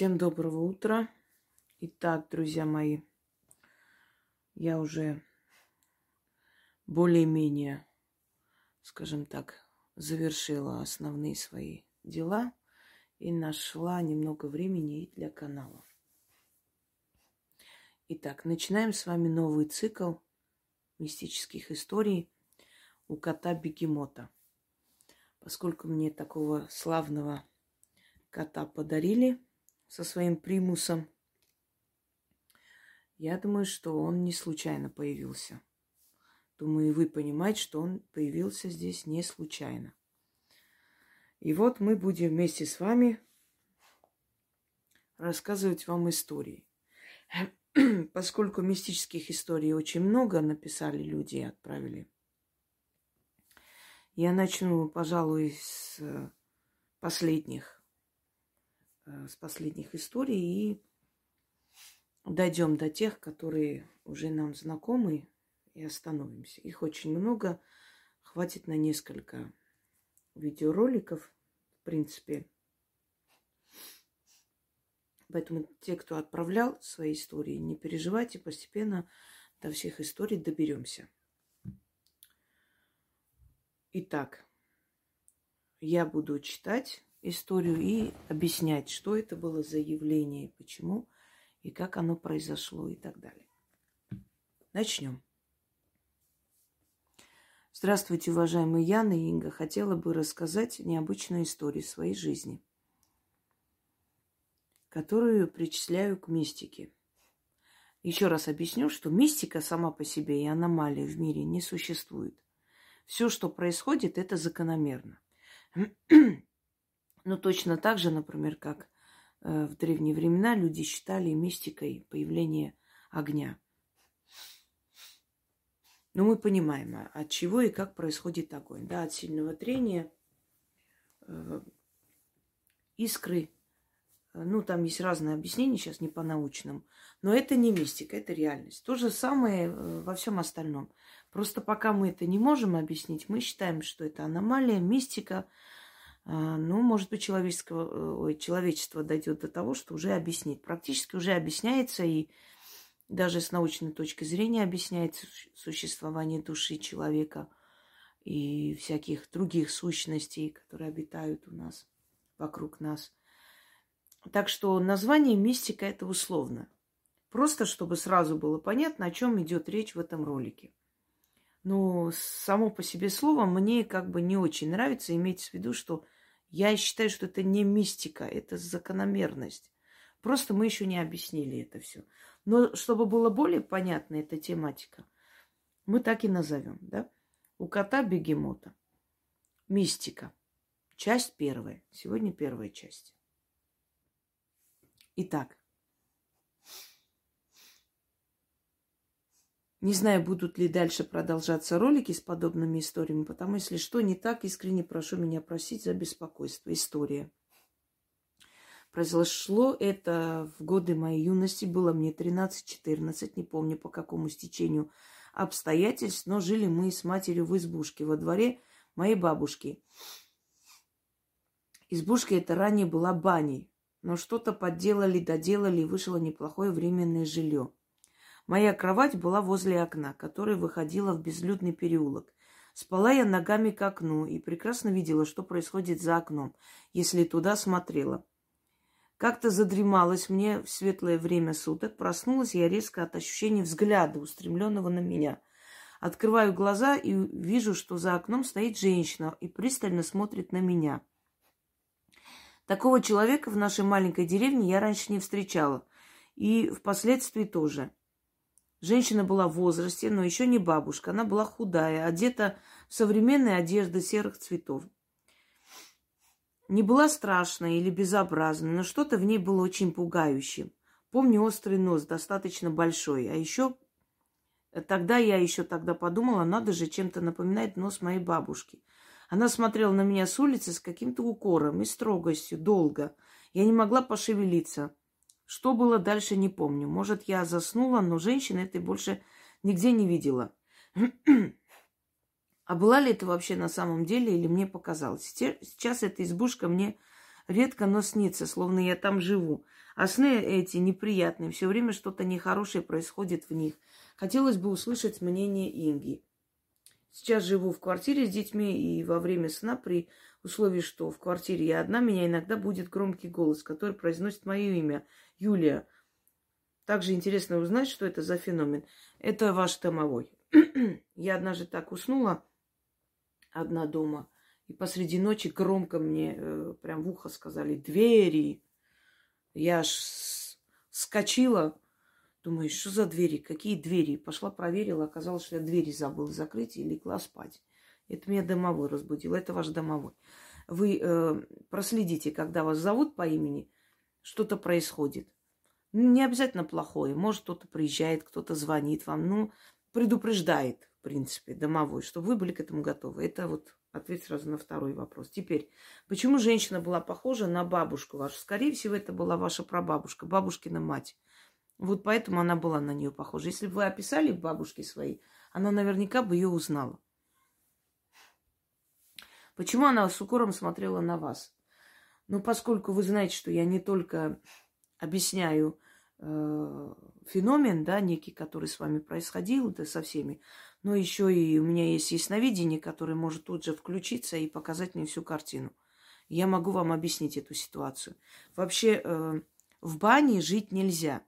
Всем доброго утра. Итак, друзья мои, я уже более-менее, скажем так, завершила основные свои дела и нашла немного времени и для канала. Итак, начинаем с вами новый цикл мистических историй у кота Бегемота. Поскольку мне такого славного кота подарили со своим примусом, я думаю, что он не случайно появился. Думаю, и вы понимаете, что он появился здесь не случайно. И вот мы будем вместе с вами рассказывать вам истории. Поскольку мистических историй очень много написали люди и отправили, я начну, пожалуй, с последних, э, с последних историй и дойдем до тех, которые уже нам знакомы, и остановимся. Их очень много, хватит на несколько видеороликов, в принципе. Поэтому те, кто отправлял свои истории, не переживайте, постепенно до всех историй доберемся. Итак, я буду читать историю и объяснять, что это было за явление, почему и как оно произошло и так далее. Начнем. Здравствуйте, уважаемые Яна и Инга. Хотела бы рассказать необычную историю своей жизни, которую причисляю к мистике. Еще раз объясню, что мистика сама по себе и аномалии в мире не существует. Все, что происходит, это закономерно. Ну, точно так же, например, как Э, в древние времена люди считали мистикой появление огня. Но мы понимаем, а от чего и как происходит огонь. Да, от сильного трения, э, искры. Ну, там есть разные объяснения, сейчас не по-научному. Но это не мистика, это реальность. То же самое э, во всем остальном. Просто пока мы это не можем объяснить, мы считаем, что это аномалия, мистика – ну, может быть, человеческого, э, ой, человечество дойдет до того, что уже объяснит. Практически уже объясняется и даже с научной точки зрения объясняется существование души человека и всяких других сущностей, которые обитают у нас, вокруг нас. Так что название мистика это условно. Просто чтобы сразу было понятно, о чем идет речь в этом ролике. Но само по себе слово мне как бы не очень нравится. иметь в виду, что я считаю, что это не мистика, это закономерность. Просто мы еще не объяснили это все. Но чтобы было более понятна эта тематика, мы так и назовем, да? У кота бегемота. Мистика. Часть первая. Сегодня первая часть. Итак, Не знаю, будут ли дальше продолжаться ролики с подобными историями, потому если что не так, искренне прошу меня просить за беспокойство. История. Произошло это в годы моей юности, было мне 13-14, не помню по какому стечению обстоятельств, но жили мы с матерью в избушке во дворе моей бабушки. Избушка эта ранее была баней, но что-то подделали, доделали, и вышло неплохое временное жилье. Моя кровать была возле окна, которое выходило в безлюдный переулок. Спала я ногами к окну и прекрасно видела, что происходит за окном, если туда смотрела. Как-то задремалась мне в светлое время суток, проснулась я резко от ощущения взгляда, устремленного на меня. Открываю глаза и вижу, что за окном стоит женщина и пристально смотрит на меня. Такого человека в нашей маленькой деревне я раньше не встречала. И впоследствии тоже. Женщина была в возрасте, но еще не бабушка. Она была худая, одета в современные одежды серых цветов. Не была страшной или безобразной, но что-то в ней было очень пугающим. Помню острый нос, достаточно большой. А еще тогда я еще тогда подумала, надо же чем-то напоминать нос моей бабушки. Она смотрела на меня с улицы с каким-то укором и строгостью, долго. Я не могла пошевелиться. Что было дальше, не помню. Может, я заснула, но женщины этой больше нигде не видела. А была ли это вообще на самом деле или мне показалось? Сейчас эта избушка мне редко, но снится, словно я там живу. А сны эти неприятные, все время что-то нехорошее происходит в них. Хотелось бы услышать мнение Инги. Сейчас живу в квартире с детьми, и во время сна, при условии, что в квартире я одна, меня иногда будет громкий голос, который произносит мое имя. Юлия. Также интересно узнать, что это за феномен. Это ваш домовой. я однажды так уснула, одна дома, и посреди ночи громко мне э, прям в ухо сказали «двери». Я аж скочила, думаю, что за двери, какие двери? Пошла проверила, оказалось, что я двери забыла закрыть и легла спать. Это меня домовой разбудил, это ваш домовой. Вы э, проследите, когда вас зовут по имени, что-то происходит. Не обязательно плохое. Может, кто-то приезжает, кто-то звонит вам. Ну, предупреждает, в принципе, домовой, чтобы вы были к этому готовы. Это вот ответ сразу на второй вопрос. Теперь, почему женщина была похожа на бабушку вашу? Скорее всего, это была ваша прабабушка, бабушкина мать. Вот поэтому она была на нее похожа. Если бы вы описали бабушки свои, она наверняка бы ее узнала. Почему она с укором смотрела на вас? Ну, поскольку вы знаете, что я не только объясняю э, феномен, да, некий, который с вами происходил, да, со всеми, но еще и у меня есть ясновидение, которое может тут же включиться и показать мне всю картину. Я могу вам объяснить эту ситуацию. Вообще э, в бане жить нельзя,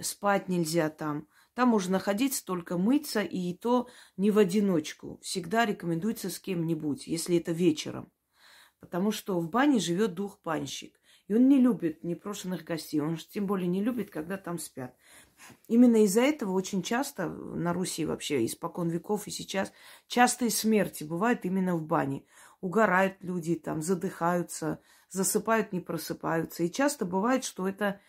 спать нельзя там. Там можно находиться, только мыться, и то не в одиночку. Всегда рекомендуется с кем-нибудь, если это вечером. Потому что в бане живет дух банщик. И он не любит непрошенных гостей. Он тем более не любит, когда там спят. Именно из-за этого очень часто на Руси вообще, испокон веков и сейчас, частые смерти бывают именно в бане. Угорают люди, там, задыхаются, засыпают, не просыпаются. И часто бывает, что это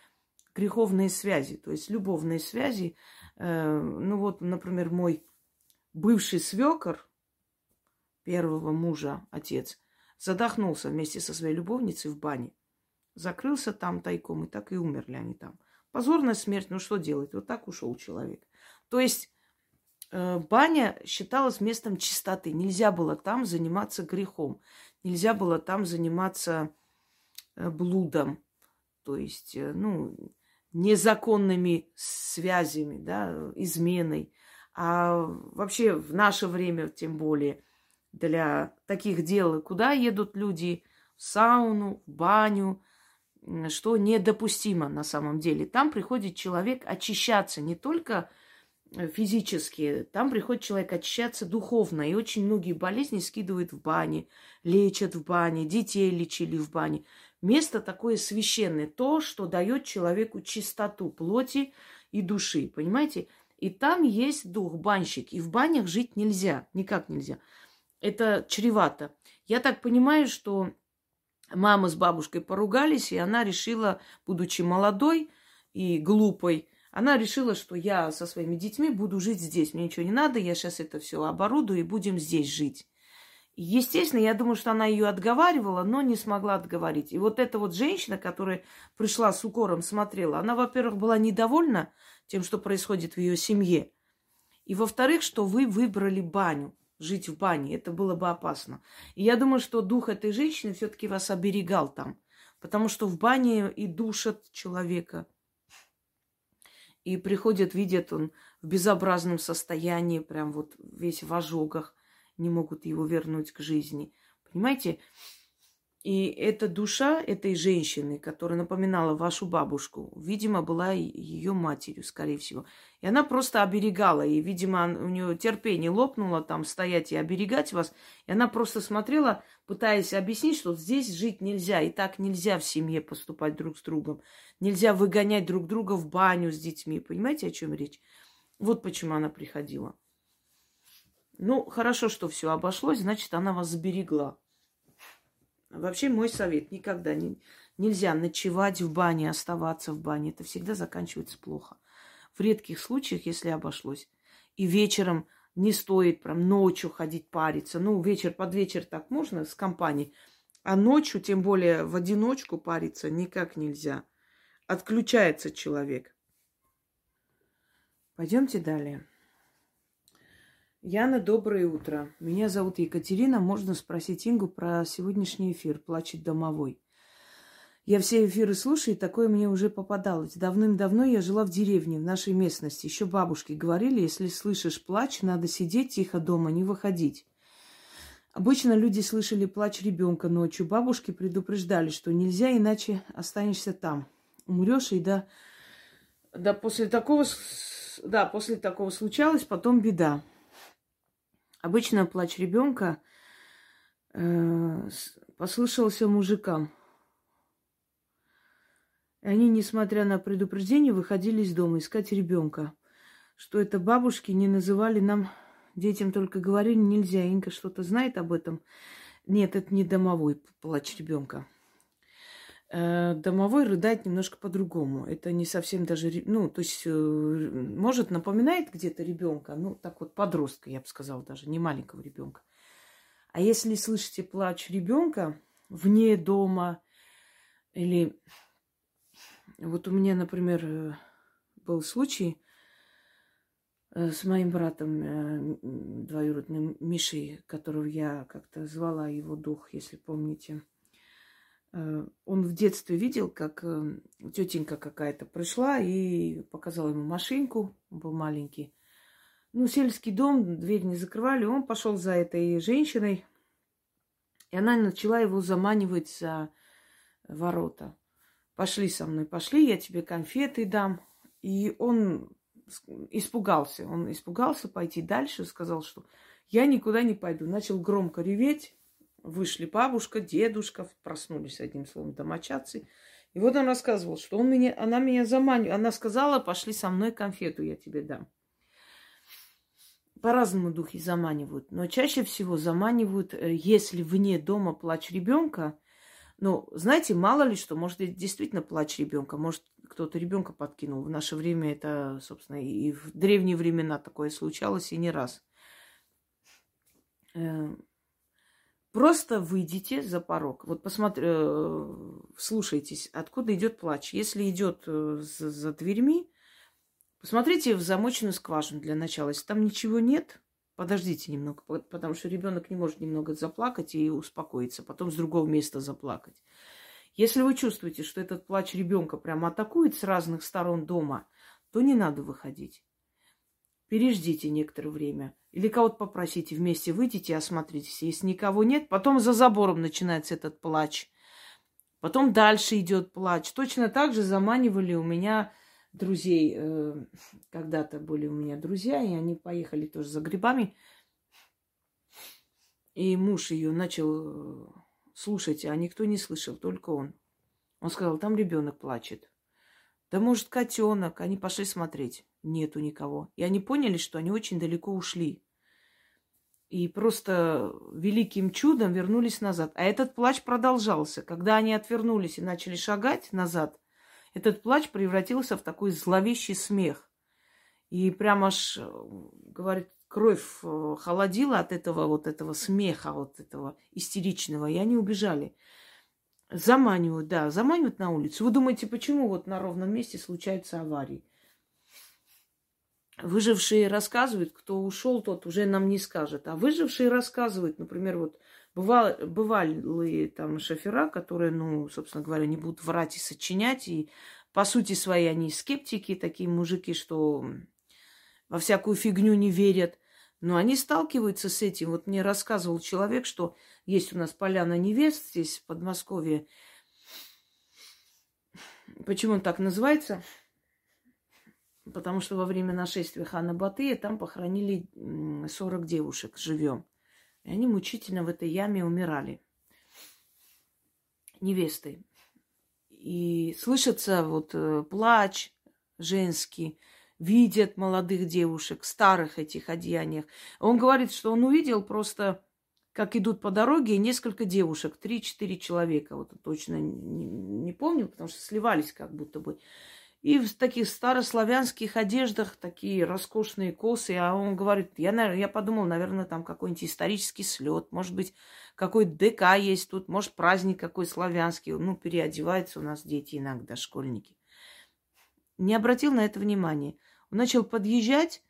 греховные связи, то есть любовные связи. Э, ну вот, например, мой бывший свекор, первого мужа, отец, задохнулся вместе со своей любовницей в бане. Закрылся там тайком, и так и умерли они там. Позорная смерть, ну что делать? Вот так ушел человек. То есть э, баня считалась местом чистоты. Нельзя было там заниматься грехом. Нельзя было там заниматься э, блудом. То есть, ну, незаконными связями, да, изменой. А вообще в наше время, тем более, для таких дел, куда едут люди? В сауну, в баню, что недопустимо на самом деле. Там приходит человек очищаться не только э, физически, там приходит человек очищаться духовно. И очень многие болезни скидывают в бане, лечат в бане, детей лечили в бане. Место такое священное, то, что дает человеку чистоту плоти и души, понимаете? И там есть дух банщик, и в банях жить нельзя, никак нельзя. Это чревато. Я так понимаю, что мама с бабушкой поругались, и она решила, будучи молодой и глупой, она решила, что я со своими детьми буду жить здесь. Мне ничего не надо, я сейчас это все оборудую и будем здесь жить. Естественно, я думаю, что она ее отговаривала, но не смогла отговорить. И вот эта вот женщина, которая пришла с укором, смотрела, она, во-первых, была недовольна тем, что происходит в ее семье. И, во-вторых, что вы выбрали баню жить в бане. Это было бы опасно. И я думаю, что дух этой женщины все-таки вас оберегал там. Потому что в бане и душат человека. И приходят, видят он в безобразном состоянии, прям вот весь в ожогах, не могут его вернуть к жизни. Понимаете? И эта душа этой женщины, которая напоминала вашу бабушку, видимо, была ее матерью, скорее всего. И она просто оберегала. И, видимо, у нее терпение лопнуло там стоять и оберегать вас. И она просто смотрела, пытаясь объяснить, что здесь жить нельзя. И так нельзя в семье поступать друг с другом. Нельзя выгонять друг друга в баню с детьми. Понимаете, о чем речь? Вот почему она приходила. Ну, хорошо, что все обошлось, значит, она вас сберегла. Вообще мой совет, никогда не, нельзя ночевать в бане, оставаться в бане. Это всегда заканчивается плохо. В редких случаях, если обошлось. И вечером не стоит прям ночью ходить париться. Ну, вечер под вечер так можно с компанией. А ночью, тем более в одиночку париться никак нельзя. Отключается человек. Пойдемте далее. Яна, доброе утро. Меня зовут Екатерина. Можно спросить Ингу про сегодняшний эфир «Плачет домовой». Я все эфиры слушаю, и такое мне уже попадалось. Давным-давно я жила в деревне, в нашей местности. Еще бабушки говорили, если слышишь плач, надо сидеть тихо дома, не выходить. Обычно люди слышали плач ребенка ночью. Бабушки предупреждали, что нельзя, иначе останешься там. Умрешь, и да, да после такого, да, после такого случалось, потом беда. Обычно плач ребенка э, послышался мужикам. И они, несмотря на предупреждение, выходили из дома искать ребенка. Что это бабушки не называли нам детям только говорили нельзя. Инка что-то знает об этом. Нет, это не домовой плач ребенка. Э, домовой рыдает немножко по-другому. Это не совсем даже, ну, то есть, э, может, напоминает где-то ребенка, ну, так вот, подростка, я бы сказала, даже не маленького ребенка. А если слышите плач ребенка вне дома или вот у меня, например, э, был случай с моим братом двоюродным Мишей, которого я как-то звала его дух, если помните. Он в детстве видел, как тетенька какая-то пришла и показала ему машинку, он был маленький. Ну, сельский дом, дверь не закрывали, он пошел за этой женщиной, и она начала его заманивать за ворота. Пошли со мной, пошли, я тебе конфеты дам. И он испугался. Он испугался пойти дальше, сказал, что я никуда не пойду. Начал громко реветь. Вышли бабушка, дедушка, проснулись, одним словом, домочадцы. И вот он рассказывал, что он меня, она меня заманивает. Она сказала, пошли со мной конфету, я тебе дам. По-разному духи заманивают. Но чаще всего заманивают, э, если вне дома плач ребенка, ну, знаете, мало ли что, может, действительно плач ребенка, может, кто-то ребенка подкинул. В наше время это, собственно, и в древние времена такое случалось, и не раз. Просто выйдите за порог. Вот посмотрите, э, слушайтесь, откуда идет плач. Если идет э, за, за дверьми, посмотрите в замоченную скважину для начала. Если там ничего нет, подождите немного, потому что ребенок не может немного заплакать и успокоиться, потом с другого места заплакать. Если вы чувствуете, что этот плач ребенка прямо атакует с разных сторон дома, то не надо выходить. Переждите некоторое время. Или кого-то попросите, вместе выйдите, осмотритесь. Если никого нет, потом за забором начинается этот плач. Потом дальше идет плач. Точно так же заманивали у меня друзей, э, когда-то были у меня друзья, и они поехали тоже за грибами. И муж ее начал э, слушать, а никто не слышал, только он. Он сказал, там ребенок плачет. Да может котенок. Они пошли смотреть. Нету никого. И они поняли, что они очень далеко ушли. И просто великим чудом вернулись назад. А этот плач продолжался. Когда они отвернулись и начали шагать назад, этот плач превратился в такой зловещий смех. И прямо аж, говорит, кровь э, холодила от этого вот этого смеха, вот этого истеричного, и они убежали. Заманивают, да, заманивают на улицу. Вы думаете, почему вот на ровном месте случаются аварии? Выжившие рассказывают, кто ушел, тот уже нам не скажет. А выжившие рассказывают, например, вот Бывал, бывали там шофера, которые, ну, собственно говоря, не будут врать и сочинять. И по сути своей они скептики, такие мужики, что во всякую фигню не верят. Но они сталкиваются с этим. Вот мне рассказывал человек, что есть у нас поляна невест здесь, в Подмосковье. Почему он так называется? Потому что во время нашествия хана Батыя там похоронили 40 девушек живем. И они мучительно в этой яме умирали. Невесты. И слышится вот э, плач женский, видят молодых девушек, старых этих одеяниях. Он говорит, что он увидел просто, как идут по дороге, несколько девушек, три-четыре человека. Вот точно не, не помню, потому что сливались как будто бы. И в таких старославянских одеждах такие роскошные косы. А он говорит, я, я подумал, наверное, там какой-нибудь исторический слет, может быть, какой ДК есть тут, может, праздник какой славянский. Ну, переодеваются у нас дети иногда, школьники. Не обратил на это внимания. Он начал подъезжать,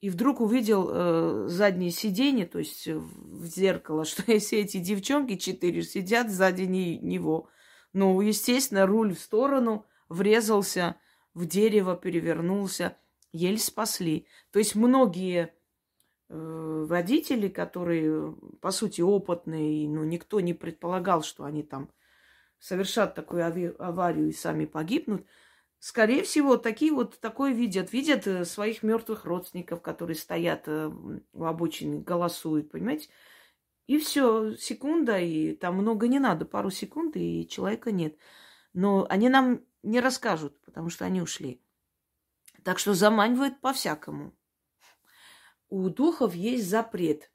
и вдруг увидел э, заднее сиденье, то есть в зеркало, что если эти девчонки четыре сидят сзади не, него, Ну, естественно, руль в сторону, врезался в дерево, перевернулся, еле спасли. То есть многие э, водители, которые, по сути, опытные, но никто не предполагал, что они там совершат такую аварию и сами погибнут, скорее всего, такие вот такое видят. Видят э, своих мертвых родственников, которые стоят э, у обочины, голосуют, понимаете? И все, секунда, и там много не надо, пару секунд, и человека нет. Но они нам не расскажут, потому что они ушли. Так что заманивают по-всякому. У духов есть запрет.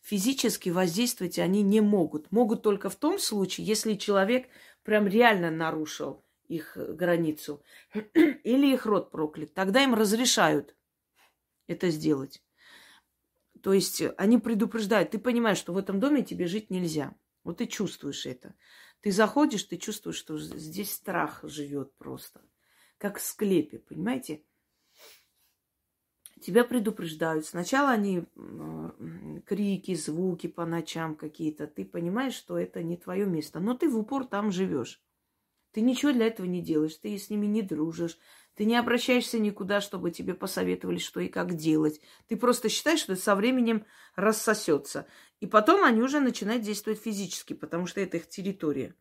Физически воздействовать они не могут. Могут только в том случае, если человек прям реально нарушил их границу или их род проклят. Тогда им разрешают это сделать. То есть они предупреждают, ты понимаешь, что в этом доме тебе жить нельзя. Вот ты чувствуешь это. Ты заходишь, ты чувствуешь, что здесь страх живет просто. Как в склепе, понимаете? Тебя предупреждают. Сначала они крики, звуки по ночам какие-то. Ты понимаешь, что это не твое место. Но ты в упор там живешь. Ты ничего для этого не делаешь, ты с ними не дружишь, ты не обращаешься никуда, чтобы тебе посоветовали, что и как делать. Ты просто считаешь, что со временем рассосется. И потом они уже начинают действовать физически, потому что это их территория.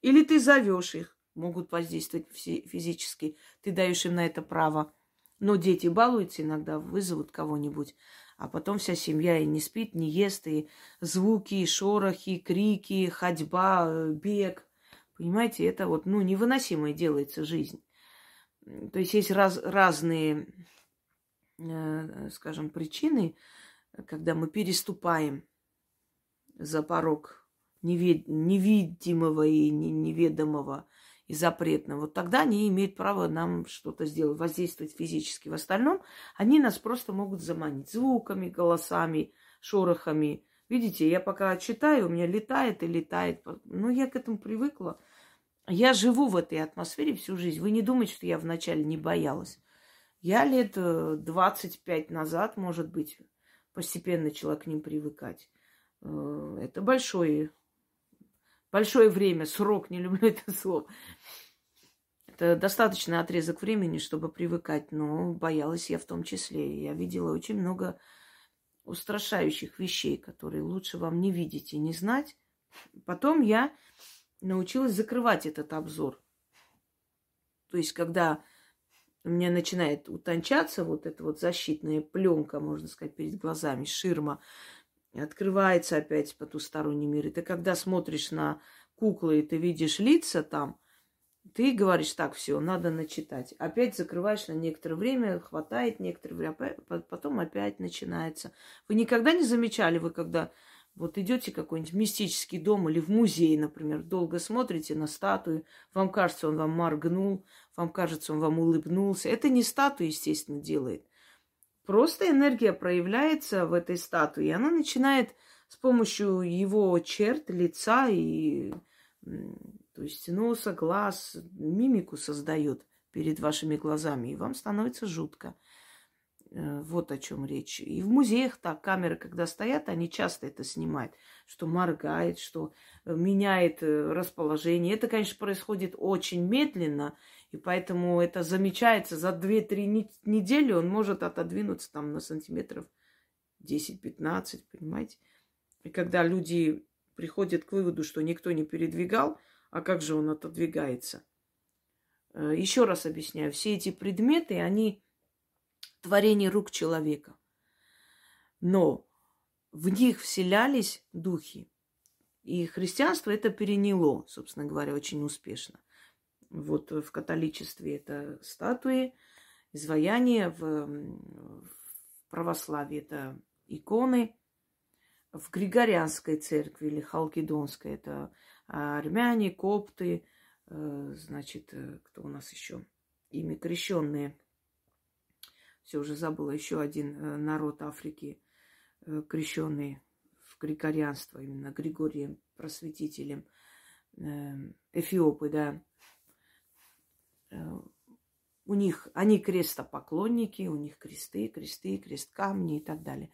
Или ты зовешь их, могут воздействовать физически. Ты даешь им на это право. Но дети балуются иногда, вызовут кого-нибудь. А потом вся семья и не спит, не ест, и звуки, и шорохи, крики, ходьба, э, бег. Понимаете, это вот, ну, невыносимой делается жизнь. То есть есть раз, разные, э, скажем, причины, когда мы переступаем за порог невид, невидимого и неведомого и запретного. Вот тогда они имеют право нам что-то сделать, воздействовать физически. В остальном они нас просто могут заманить звуками, голосами, шорохами. Видите, я пока читаю, у меня летает и летает. Ну, я к этому привыкла. Я живу в этой атмосфере всю жизнь. Вы не думайте, что я вначале не боялась. Я лет 25 э, назад, может быть, постепенно начала к ним привыкать. Э, это большое, большое время, срок, не люблю это слово. Это достаточный отрезок времени, чтобы привыкать, но боялась я в том числе. Я видела очень много устрашающих вещей, которые лучше вам не видеть и не знать. Потом я научилась закрывать этот обзор. То есть, когда у меня начинает утончаться вот эта вот защитная пленка, можно сказать, перед глазами, ширма, открывается опять потусторонний мир. И ты когда смотришь на куклы, и ты видишь лица там, ты говоришь, так, все, надо начитать. Опять закрываешь на некоторое время, хватает некоторое время, потом опять начинается. Вы никогда не замечали, вы когда вот идете в какой-нибудь мистический дом или в музей, например, долго смотрите на статую, вам кажется, он вам моргнул, вам кажется, он вам улыбнулся. Это не статуя, естественно, делает. Просто энергия проявляется в этой статуе, и она начинает с помощью его черт, лица и то есть носа, глаз, мимику создает перед вашими глазами, и вам становится жутко. Э, вот о чем речь. И в музеях так камеры, когда стоят, они часто это снимают, что моргает, что э, меняет э, расположение. Это, конечно, происходит очень медленно, и поэтому это замечается за 2-3 недели, он может отодвинуться там на сантиметров 10-15, понимаете? И когда люди приходят к выводу, что никто не передвигал, а как же он отодвигается? Еще раз объясняю, все эти предметы, они творение рук человека. Но в них вселялись духи. И христианство это переняло, собственно говоря, очень успешно. Вот в католичестве это статуи, изваяния, в, в православии это иконы, в Григорианской церкви или Халкидонской это армяне, копты, э, значит, э, кто у нас еще? Ими крещенные все уже забыла, еще один э, народ Африки, крещенный в григорианство, именно Григорием Просветителем, э, Эфиопы, да. У них, они крестопоклонники, у них кресты, кресты, крест камни и так далее.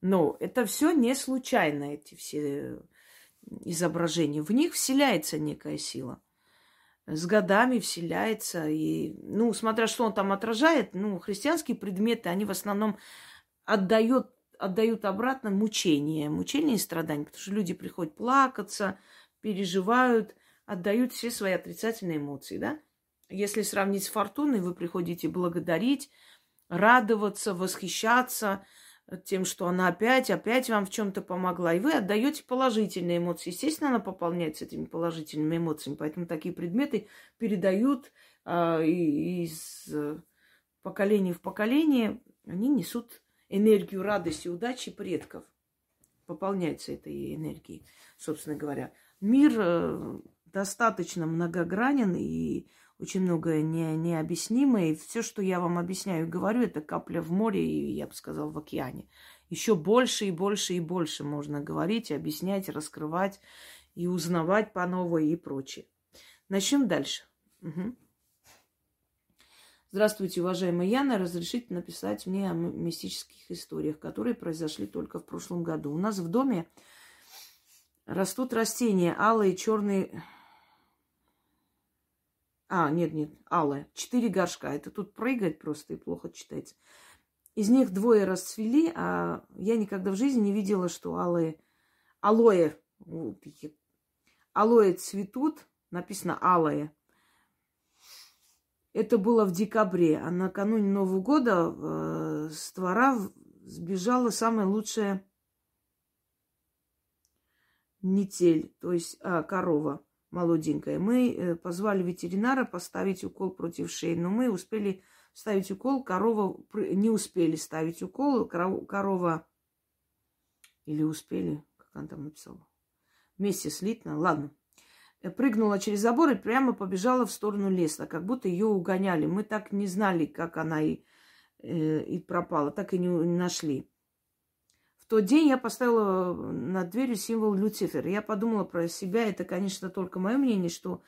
Но это все не случайно, эти все изображения. В них вселяется некая сила. с годами вселяется. И, ну, смотря что он там отражает, ну, христианские предметы, они в основном отдают, отдают обратно мучение, мучение и страдания, потому что люди приходят плакаться, переживают, отдают все свои отрицательные эмоции, да? Если сравнить с фортуной, вы приходите благодарить, радоваться, восхищаться тем, что она опять, опять вам в чем-то помогла. И вы отдаете положительные эмоции. Естественно, она пополняется этими положительными эмоциями. Поэтому такие предметы передают э, из поколения в поколение. Они несут энергию радости, удачи предков. Пополняется этой энергией, собственно говоря. Мир э, достаточно многогранен и очень многое не, необъяснимое. И все, что я вам объясняю и говорю, это капля в море, и я бы сказала, в океане. Еще больше и больше и больше можно говорить, объяснять, раскрывать и узнавать по новой и прочее. Начнем дальше. Угу. Здравствуйте, уважаемая Яна. Разрешите написать мне о мистических историях, которые произошли только в прошлом году. У нас в доме растут растения алые, черные, а, нет, нет, алая. Четыре горшка. Это тут прыгать просто и плохо читается. Из них двое расцвели, а я никогда в жизни не видела, что алые... Алоэ. Алоэ цветут. Написано алое. Это было в декабре. А накануне Нового года э, с двора сбежала самая лучшая нетель, то есть а, корова молоденькая. Мы э, позвали ветеринара поставить укол против шеи, но мы успели ставить укол, корова не успели ставить укол, корова или успели, как она там написала, вместе слитно, ладно. Э, прыгнула через забор и прямо побежала в сторону леса, как будто ее угоняли. Мы так не знали, как она и, э, и пропала, так и не нашли тот день я поставила над дверью символ Люцифер. Я подумала про себя, это, конечно, только мое мнение, что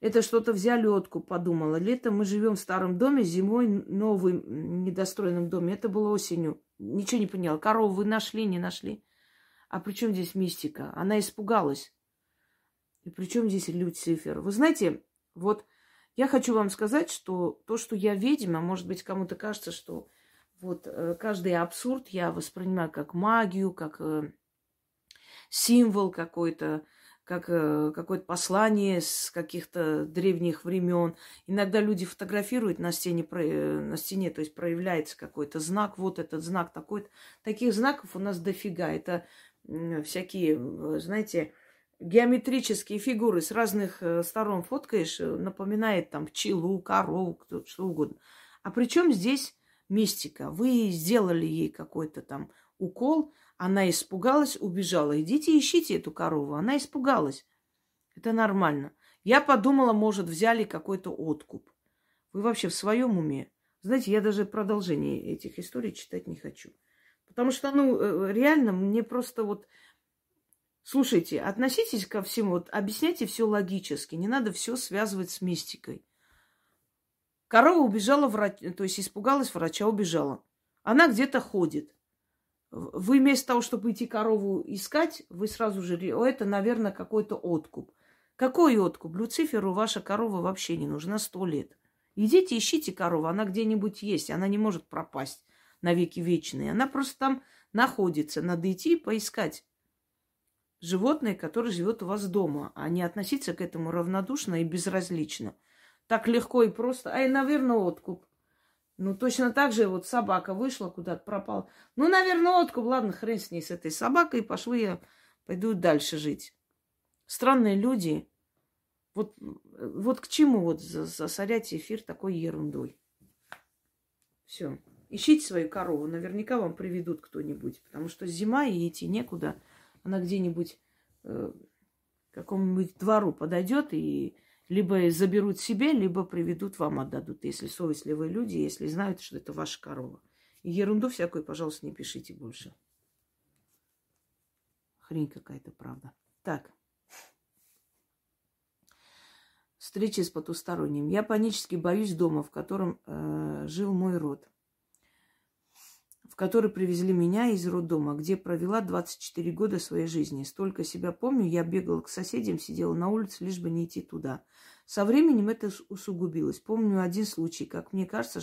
это что-то в залетку подумала. Летом мы живем в старом доме, зимой новый недостроенном доме. Это было осенью. Ничего не поняла. Корову вы нашли, не нашли? А при чем здесь мистика? Она испугалась. И при чем здесь Люцифер? Вы знаете, вот я хочу вам сказать, что то, что я ведьма, может быть, кому-то кажется, что вот э, каждый абсурд я воспринимаю как магию, как э, символ какой-то, как э, какое-то послание с каких-то древних времен. Иногда люди фотографируют на стене, на стене, то есть проявляется какой-то знак, вот этот знак такой-то. Таких знаков у нас дофига. Это всякие, знаете, геометрические фигуры с разных сторон фоткаешь, напоминает там пчелу, корову, кто, что угодно. А при чем здесь мистика. Вы сделали ей какой-то там укол, она испугалась, убежала. Идите ищите эту корову. Она испугалась. Это нормально. Я подумала, может, взяли какой-то откуп. Вы вообще в своем уме? Знаете, я даже продолжение этих историй читать не хочу. Потому что, ну, э, реально, мне просто вот... Слушайте, относитесь ко всему, вот объясняйте все логически. Не надо все связывать с мистикой. Корова убежала, врач... то есть испугалась врача, убежала. Она где-то ходит. Вы вместо того, чтобы идти корову искать, вы сразу же, это, наверное, какой-то откуп. Какой откуп? Люциферу ваша корова вообще не нужна сто лет. Идите, ищите корову, она где-нибудь есть, она не может пропасть на веки вечные. Она просто там находится. Надо идти и поискать животное, которое живет у вас дома, а не относиться к этому равнодушно и безразлично. Так легко и просто. Ай, наверное, откуп. Ну, точно так же вот собака вышла куда-то, пропала. Ну, наверное, откуп. Ладно, хрен с ней, с этой собакой. Пошли я, пойду дальше жить. Странные люди. Вот, вот к чему вот засорять эфир такой ерундой? Все. Ищите свою корову. Наверняка вам приведут кто-нибудь. Потому что зима и идти некуда. Она где-нибудь э, какому-нибудь двору подойдет и либо заберут себе, либо приведут вам, отдадут, если совестливые люди, если знают, что это ваша корова. И ерунду всякую, пожалуйста, не пишите больше. Хрень какая-то, правда. Так. Встречи с потусторонним. Я панически боюсь дома, в котором э, жил мой род в который привезли меня из роддома, где провела 24 года своей жизни. Столько себя помню, я бегала к соседям, сидела на улице, лишь бы не идти туда. Со временем это усугубилось. Помню один случай, как мне кажется,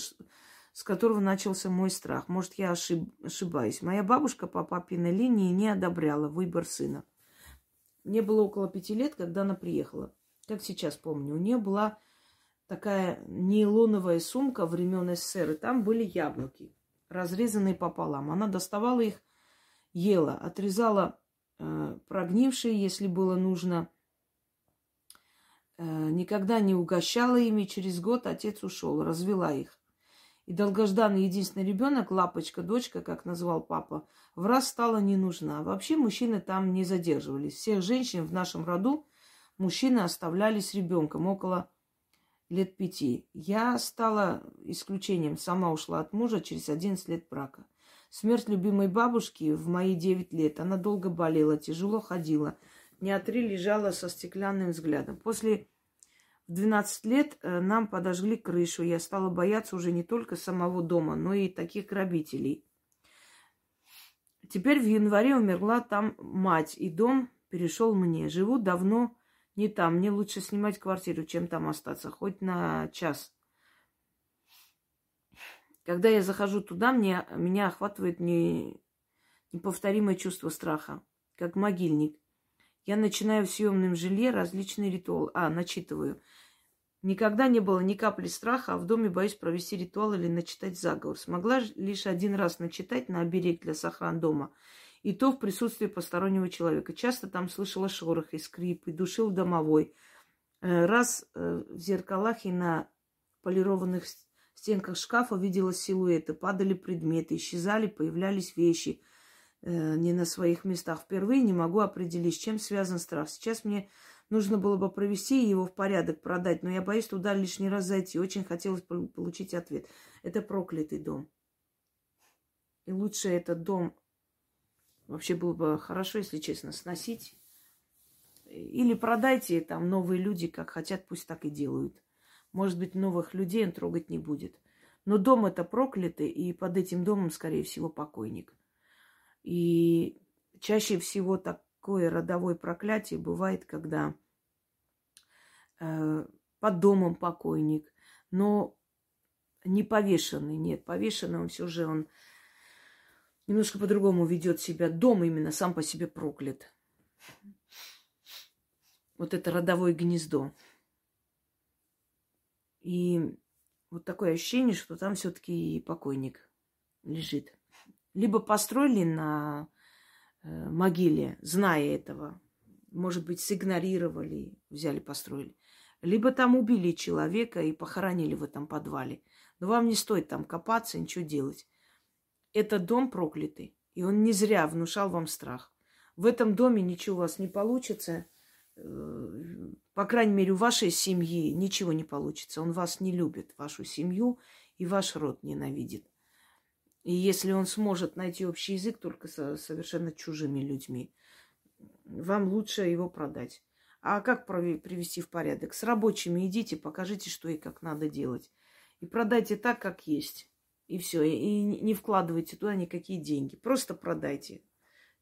с которого начался мой страх. Может, я ошиб, ошибаюсь. Моя бабушка по папиной линии не одобряла выбор сына. Мне было около пяти лет, когда она приехала. Как сейчас помню. У нее была такая нейлоновая сумка времен СССР, и там были яблоки, разрезанные пополам. Она доставала их, ела, отрезала э, прогнившие, если было нужно. Э, никогда не угощала ими. Через год отец ушел, развела их. И долгожданный единственный ребенок, лапочка, дочка, как назвал папа, в раз стала не нужна. Вообще мужчины там не задерживались. Всех женщин в нашем роду мужчины оставляли с ребенком около лет пяти. Я стала исключением. Сама ушла от мужа через 11 лет брака. Смерть любимой бабушки в мои 9 лет. Она долго болела, тяжело ходила. Дня три лежала со стеклянным взглядом. После в 12 лет э, нам подожгли крышу. Я стала бояться уже не только самого дома, но и таких грабителей. Теперь в январе умерла там мать, и дом перешел мне. Живу давно не там. Мне лучше снимать квартиру, чем там остаться, хоть на час. Когда я захожу туда, мне, меня охватывает не, неповторимое чувство страха, как могильник. Я начинаю в съемном жилье различные ритуалы. А, начитываю. Никогда не было ни капли страха, а в доме боюсь провести ритуал или начитать заговор. Смогла лишь один раз начитать на оберег для сохран дома. И то в присутствии постороннего человека. Часто там слышала шорох и скрип, и душил домовой. Э, раз э, в зеркалах и на полированных стенках шкафа видела силуэты, падали предметы, исчезали, появлялись вещи не на своих местах. Впервые не могу определить, с чем связан страх. Сейчас мне Нужно было бы провести его в порядок, продать, но я боюсь туда лишний раз зайти. Очень хотелось получить ответ. Это проклятый дом. И лучше этот дом вообще было бы хорошо, если честно, сносить. Или продайте, там новые люди как хотят, пусть так и делают. Может быть, новых людей он трогать не будет. Но дом это проклятый, и под этим домом, скорее всего, покойник. И чаще всего такое родовое проклятие бывает, когда Э, под домом покойник, но не повешенный, нет, повешенный он все же, он немножко по-другому ведет себя. Дом именно сам по себе проклят. Вот это родовое гнездо. И вот такое ощущение, что там все-таки покойник лежит. Либо построили на э, могиле, зная этого, может быть, сигнорировали, взяли, построили. Либо там убили человека и похоронили в этом подвале. Но вам не стоит там копаться, ничего делать. Это дом проклятый, и он не зря внушал вам страх. В этом доме ничего у вас не получится. Э, по крайней мере, у вашей семьи ничего не получится. Он вас не любит, вашу семью и ваш род ненавидит. И если он сможет найти общий язык только со совершенно чужими людьми, вам лучше его продать. А как привести в порядок? С рабочими идите, покажите, что и как надо делать. И продайте так, как есть. И все. И не вкладывайте туда никакие деньги. Просто продайте.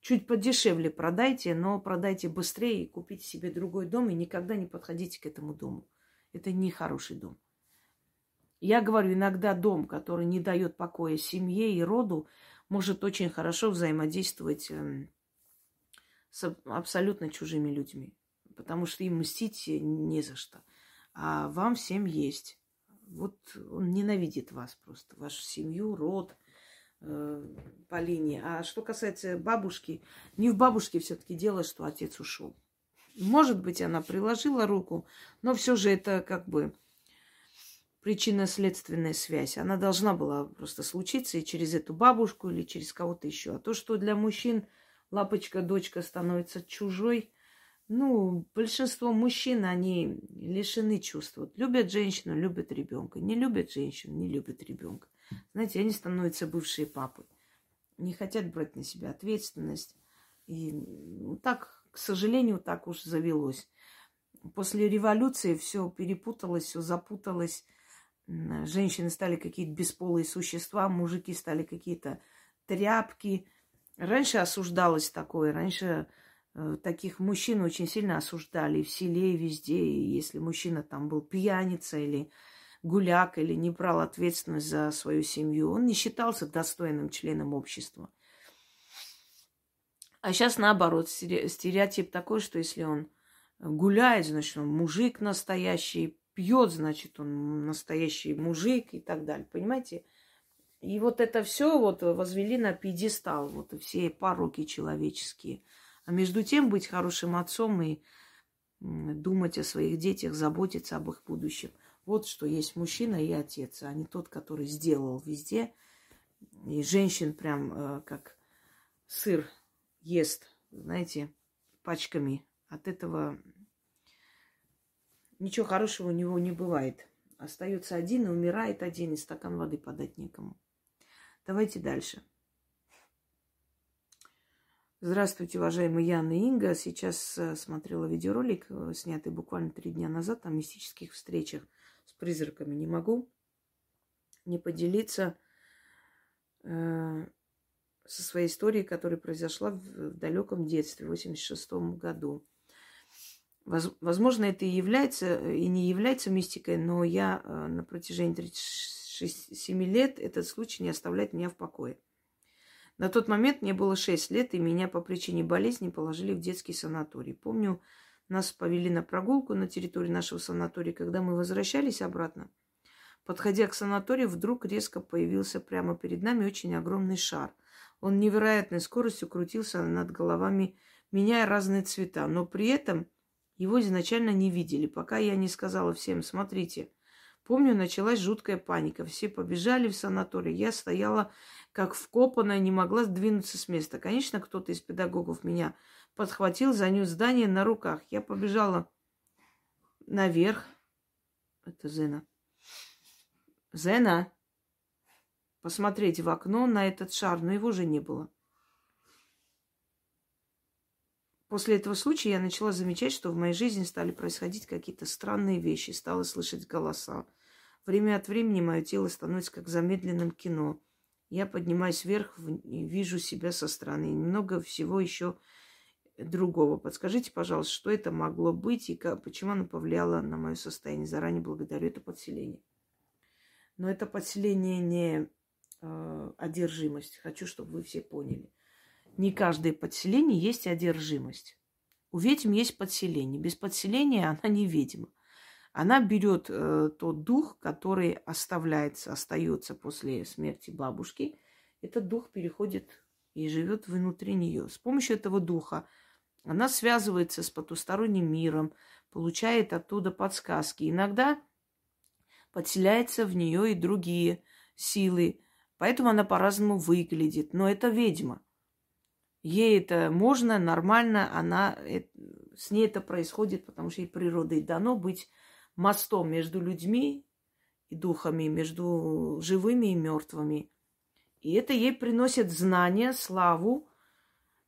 Чуть подешевле продайте, но продайте быстрее и купите себе другой дом. И никогда не подходите к этому дому. Это не хороший дом. Я говорю, иногда дом, который не дает покоя семье и роду, может очень хорошо взаимодействовать эм, с абсолютно чужими людьми потому что им мстить не за что. А вам всем есть. Вот он ненавидит вас просто, вашу семью, род э, по линии. А что касается бабушки, не в бабушке все-таки дело, что отец ушел. Может быть, она приложила руку, но все же это как бы причинно-следственная связь. Она должна была просто случиться и через эту бабушку или через кого-то еще. А то, что для мужчин лапочка, дочка становится чужой, ну, большинство мужчин, они лишены чувств. Вот любят женщину, любят ребенка. Не любят женщину, не любят ребенка. Знаете, они становятся бывшие папы. Не хотят брать на себя ответственность. И ну, так, к сожалению, так уж завелось. После революции все перепуталось, все запуталось. Женщины стали какие-то бесполые существа, мужики стали какие-то тряпки. Раньше осуждалось такое, раньше э, таких мужчин очень сильно осуждали в селе, и везде. И если мужчина там был пьяница или гуляк, или не брал ответственность за свою семью, он не считался достойным членом общества. А сейчас наоборот, стереотип такой, что если он гуляет, значит, он мужик настоящий, пьет, значит, он настоящий мужик и так далее. Понимаете? И вот это все вот возвели на пьедестал, вот все пороки человеческие. А между тем быть хорошим отцом и думать о своих детях, заботиться об их будущем. Вот что есть мужчина и отец, а не тот, который сделал везде. И женщин прям э, как сыр ест, знаете, пачками. От этого ничего хорошего у него не бывает. Остается один и умирает один, и стакан воды подать некому. Давайте дальше. Здравствуйте, уважаемые Яна и Инга. Сейчас э, смотрела видеоролик, э, снятый буквально три дня назад о мистических встречах с призраками. Не могу не поделиться э, со своей историей, которая произошла в, в далеком детстве, в 86 году. Возможно, это и является, и не является мистикой, но я э, на протяжении 36 6-7 лет этот случай не оставляет меня в покое. На тот момент мне было 6 лет, и меня по причине болезни положили в детский санаторий. Помню, нас повели на прогулку на территории нашего санатория. Когда мы возвращались обратно, подходя к санаторию, вдруг резко появился прямо перед нами очень огромный шар. Он невероятной скоростью крутился над головами, меняя разные цвета, но при этом его изначально не видели, пока я не сказала всем, смотрите – Помню, началась жуткая паника. Все побежали в санаторий. Я стояла как вкопанная, не могла сдвинуться с места. Конечно, кто-то из педагогов меня подхватил, занес здание на руках. Я побежала наверх. Это Зена. Зена. Посмотреть в окно на этот шар, но его же не было. После этого случая я начала замечать, что в моей жизни стали происходить какие-то странные вещи. Стала слышать голоса. Время от времени мое тело становится как в замедленном кино. Я поднимаюсь вверх и вижу себя со стороны. И много всего еще другого. Подскажите, пожалуйста, что это могло быть и как, почему оно повлияло на мое состояние. Заранее благодарю это подселение. Но это подселение не э, одержимость. Хочу, чтобы вы все поняли. Не каждое подселение есть одержимость. У ведьм есть подселение. Без подселения она не ведьма она берет э, тот дух, который оставляется, остается после смерти бабушки. Этот дух переходит и живет внутри нее. С помощью этого духа она связывается с потусторонним миром, получает оттуда подсказки. Иногда подселяется в нее и другие силы, поэтому она по-разному выглядит. Но это ведьма. Ей это можно, нормально, она, с ней это происходит, потому что ей природой дано быть мостом между людьми и духами, между живыми и мертвыми. И это ей приносит знания, славу,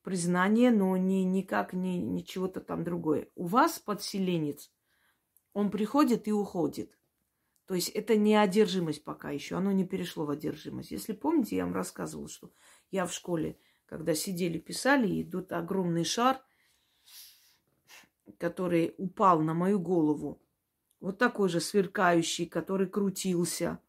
признание, но не, никак не, не чего-то там другое. У вас подселенец, он приходит и уходит. То есть это не одержимость пока еще, оно не перешло в одержимость. Если помните, я вам рассказывала, что я в школе, когда сидели, писали, идут огромный шар, который упал на мою голову. Вот такой же сверкающий, который крутился.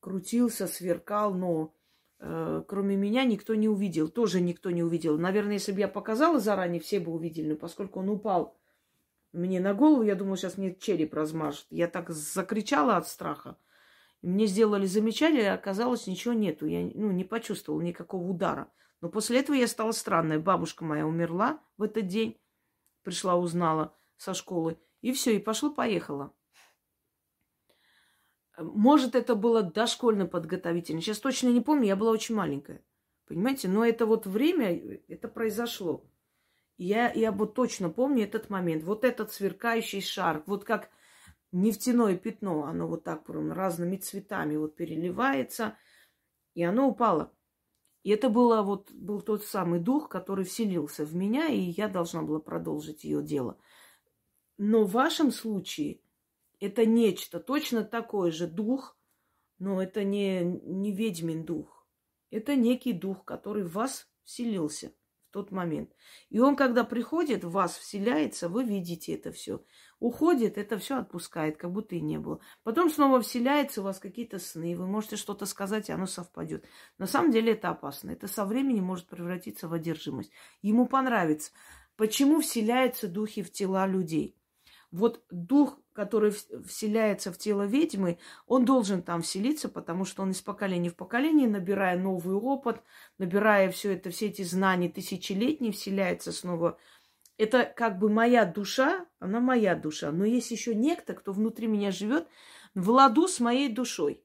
Крутился, сверкал, но э, кроме меня никто не увидел. Тоже никто не увидел. Наверное, если бы я показала заранее, все бы увидели. Но поскольку он упал мне на голову, я думала, сейчас мне череп размажет. Я так закричала от страха. Мне сделали замечание, а оказалось, ничего нету. Я ну, не почувствовала никакого удара. Но после этого я стала странной. Бабушка моя умерла в этот день. Пришла, узнала со школы. И все, и пошло-поехало. Может, это было дошкольно подготовительно. Сейчас точно не помню, я была очень маленькая. Понимаете? Но это вот время, это произошло. Я, я вот точно помню этот момент. Вот этот сверкающий шар, вот как нефтяное пятно, оно вот так разными цветами вот переливается, и оно упало. И это было вот, был тот самый дух, который вселился в меня, и я должна была продолжить ее дело. Но в вашем случае это нечто, точно такой же дух, но это не, не ведьмин дух. Это некий дух, который в вас вселился тот момент. И он, когда приходит, в вас вселяется, вы видите это все. Уходит, это все отпускает, как будто и не было. Потом снова вселяется у вас какие-то сны, вы можете что-то сказать, и оно совпадет. На самом деле это опасно. Это со временем может превратиться в одержимость. Ему понравится. Почему вселяются духи в тела людей? Вот дух, который вселяется в тело ведьмы, он должен там вселиться, потому что он из поколения в поколение, набирая новый опыт, набирая все это, все эти знания тысячелетние, вселяется снова. Это как бы моя душа, она моя душа. Но есть еще некто, кто внутри меня живет в ладу с моей душой.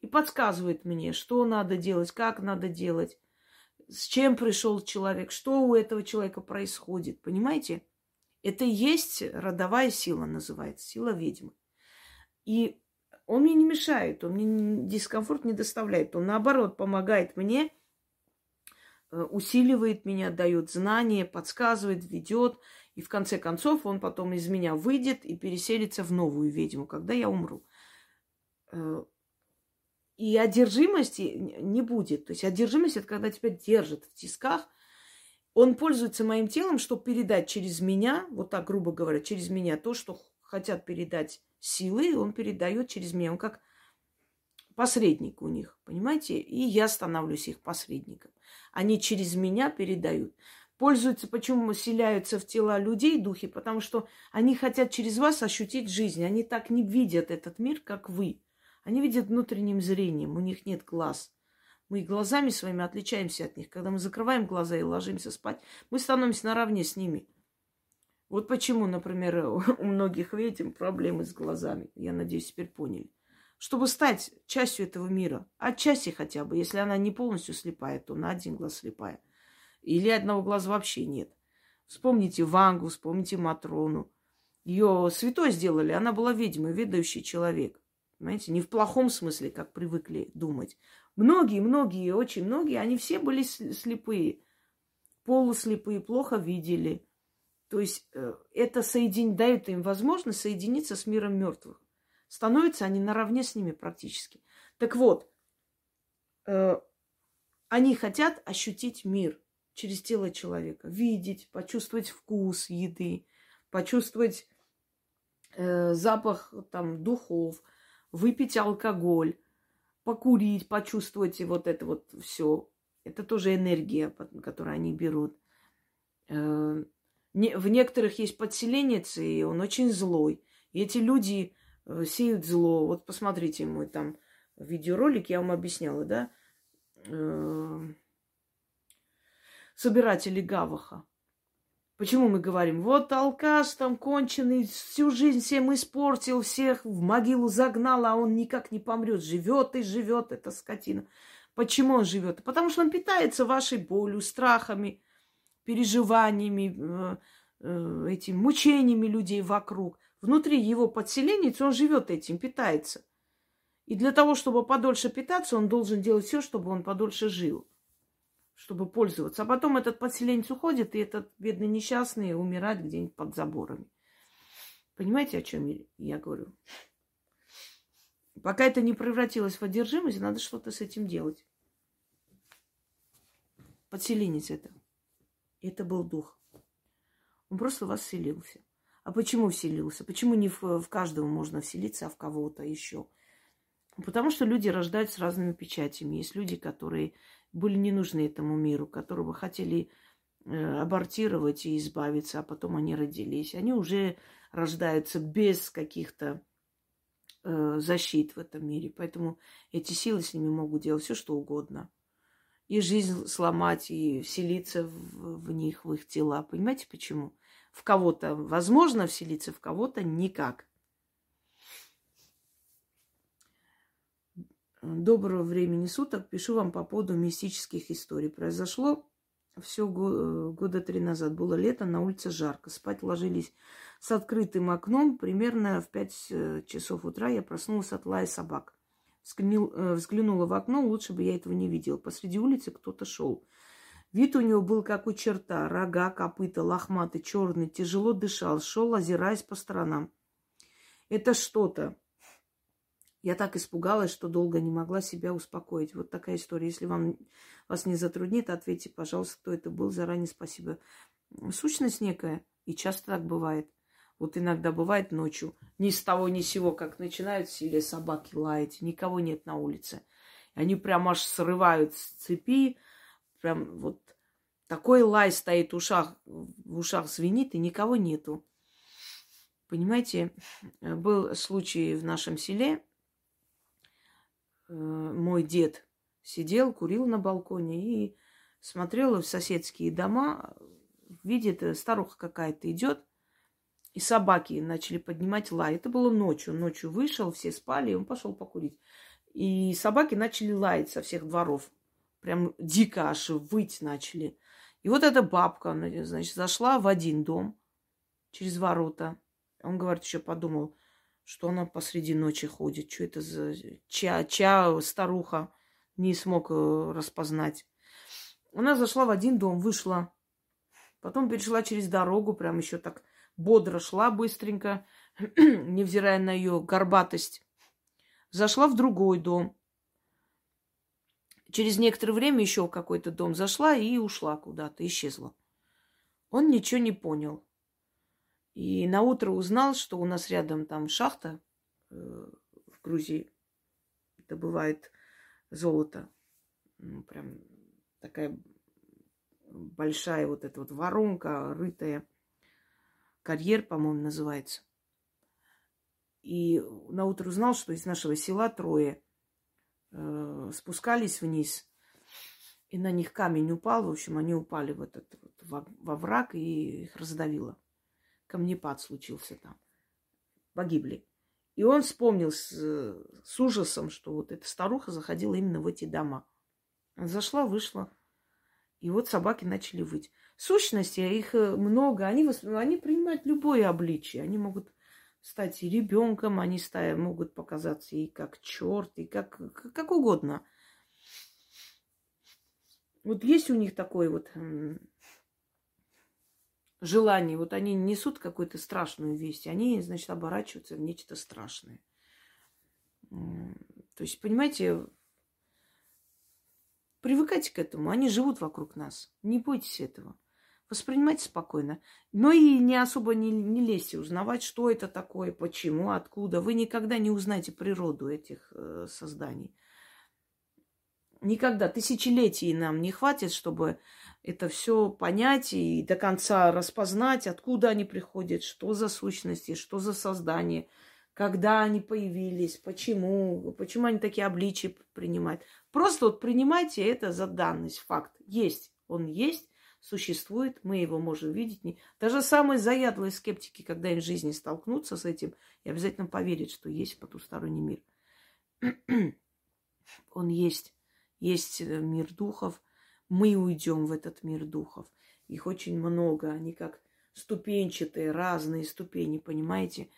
И подсказывает мне, что надо делать, как надо делать, с чем пришел человек, что у этого человека происходит. Понимаете? Это и есть родовая сила, называется, сила ведьмы. И он мне не мешает, он мне дискомфорт не доставляет. Он, наоборот, помогает мне, э, усиливает меня, дает знания, подсказывает, ведет. И в конце концов он потом из меня выйдет и переселится в новую ведьму, когда я умру. Э, и одержимости не будет. То есть одержимость это когда тебя держат в тисках, он пользуется моим телом, чтобы передать через меня, вот так грубо говоря, через меня то, что хотят передать силы, он передает через меня. Он как посредник у них, понимаете? И я становлюсь их посредником. Они через меня передают. Пользуются, почему селяются в тела людей духи, потому что они хотят через вас ощутить жизнь. Они так не видят этот мир, как вы. Они видят внутренним зрением, у них нет глаз. Мы глазами своими отличаемся от них. Когда мы закрываем глаза и ложимся спать, мы становимся наравне с ними. Вот почему, например, у многих ведьм проблемы с глазами. Я надеюсь, теперь поняли. Чтобы стать частью этого мира, отчасти хотя бы, если она не полностью слепая, то на один глаз слепая. Или одного глаза вообще нет. Вспомните Вангу, вспомните Матрону. Ее святой сделали, она была ведьмой, ведающий человек. Понимаете, не в плохом смысле, как привыкли думать. Многие, многие, очень многие, они все были слепые, полуслепые, плохо видели. То есть э, это соедин... дает им возможность соединиться с миром мертвых. Становятся они наравне с ними практически. Так вот, э, они хотят ощутить мир через тело человека, видеть, почувствовать вкус еды, почувствовать э, запах там духов, выпить алкоголь, покурить, почувствовать вот это вот все. Это тоже энергия, которую они берут. Э, в некоторых есть подселенец, и он очень злой. И эти люди э, сеют зло. Вот посмотрите мой там видеоролик, я вам объясняла, да? Э, собиратели Гаваха. Почему мы говорим, вот алкаш там конченый, всю жизнь всем испортил, всех в могилу загнал, а он никак не помрет, живет и живет, эта скотина. Почему он живет? Потому что он питается вашей болью, страхами, переживаниями, э, э, этими мучениями людей вокруг. Внутри его подселенец он живет этим, питается. И для того, чтобы подольше питаться, он должен делать все, чтобы он подольше жил чтобы пользоваться. А потом этот подселенец уходит, и этот бедный несчастный умирает где-нибудь под заборами. Понимаете, о чем я говорю? Пока это не превратилось в одержимость, надо что-то с этим делать. Подселенец это. Это был дух. Он просто вас вселился. А почему вселился? Почему не в, в каждого можно вселиться, а в кого-то еще? Потому что люди рождаются с разными печатями. Есть люди, которые были не нужны этому миру, которого хотели э, абортировать и избавиться, а потом они родились. Они уже рождаются без каких-то э, защит в этом мире. Поэтому эти силы с ними могут делать все, что угодно. И жизнь сломать, и вселиться в, в них, в их тела. Понимаете почему? В кого-то возможно вселиться, в кого-то никак. Доброго времени суток. Пишу вам по поводу мистических историй. Произошло все года три назад. Было лето, на улице жарко. Спать ложились с открытым окном. Примерно в пять э, часов утра я проснулась от лая собак. Э, взглянула в окно, лучше бы я этого не видела. Посреди улицы кто-то шел. Вид у него был как у черта. Рога, копыта, лохматый, черный, тяжело дышал. Шел, озираясь по сторонам. Это что-то Я так испугалась, что долго не могла себя успокоить. Вот такая история. Если вам вас не затруднит, ответьте, пожалуйста, кто это был. Заранее спасибо. Сущность некая. И часто так бывает. Вот иногда бывает ночью, ни с того ни с сего, как начинают силе собаки лаять, никого нет на улице. Они прям аж срывают с цепи, прям вот такой лай стоит в ушах, в ушах звенит, и никого нету. Понимаете, был случай в нашем селе, мой дед сидел, курил на балконе и смотрел в соседские дома, видит, э, старуха какая-то идет, и собаки начали поднимать лай. Это было ночью. Ночью вышел, все спали, и он пошел покурить. И собаки начали лаять со всех дворов. Прям дико аж выть начали. И вот эта бабка, значит, зашла в один дом через ворота. Он, говорит, еще подумал, что она посреди ночи ходит. Что это за ча-ча старуха не смог э, распознать. Она зашла в один дом, вышла. Потом перешла через дорогу, прям еще так бодро шла быстренько, невзирая на ее горбатость. Зашла в другой дом. Через некоторое время еще в какой-то дом зашла и ушла куда-то, исчезла. Он ничего не понял. И на утро узнал, что у нас рядом там шахта э, в Грузии. Это бывает золото. Ну, прям такая большая вот эта вот воронка, рытая. Карьер, по-моему, называется. И на утро узнал, что из нашего села трое э, спускались вниз, и на них камень упал. В общем, они упали в этот вот, во враг, и их раздавило камнепад случился там. Погибли. И он вспомнил с, с ужасом, что вот эта старуха заходила именно в эти дома. Зашла, вышла. И вот собаки начали выть. Сущности, их э, много. Они, они принимают любое обличие. Они могут стать и ребенком, они стать, могут показаться и как черт, и как, как угодно. Вот есть у них такой вот желание, вот они несут какую-то страшную весть, они, значит, оборачиваются в нечто страшное. То есть, понимаете, привыкайте к этому, они живут вокруг нас, не бойтесь этого. Воспринимайте спокойно. Но и не особо не, не лезьте узнавать, что это такое, почему, откуда. Вы никогда не узнаете природу этих э, созданий. Никогда. Тысячелетий нам не хватит, чтобы это все понять и до конца распознать, откуда они приходят, что за сущности, что за создание, когда они появились, почему, почему они такие обличия принимают. Просто вот принимайте это за данность, факт. Есть, он есть, существует, мы его можем видеть. Даже самые заядлые скептики, когда им в жизни столкнутся с этим, и обязательно поверят, что есть потусторонний мир. Он есть. Есть э, мир духов – мы уйдем в этот мир духов. Их очень много, они как ступенчатые, разные ступени, понимаете?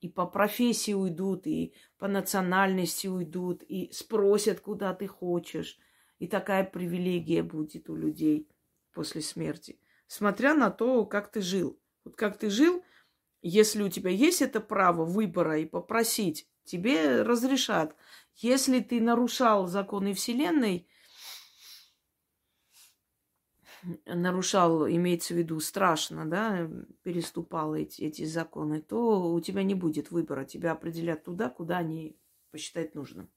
И по профессии уйдут, и по национальности уйдут, и спросят, куда ты хочешь. И такая привилегия будет у людей после смерти. Смотря на то, как ты жил. Вот как ты жил, если у тебя есть это право выбора и попросить, тебе разрешат. Если ты нарушал законы Вселенной, нарушал, имеется в виду, страшно, да, переступал эти, эти законы, то у тебя не будет выбора. Тебя определят туда, куда они посчитают нужным.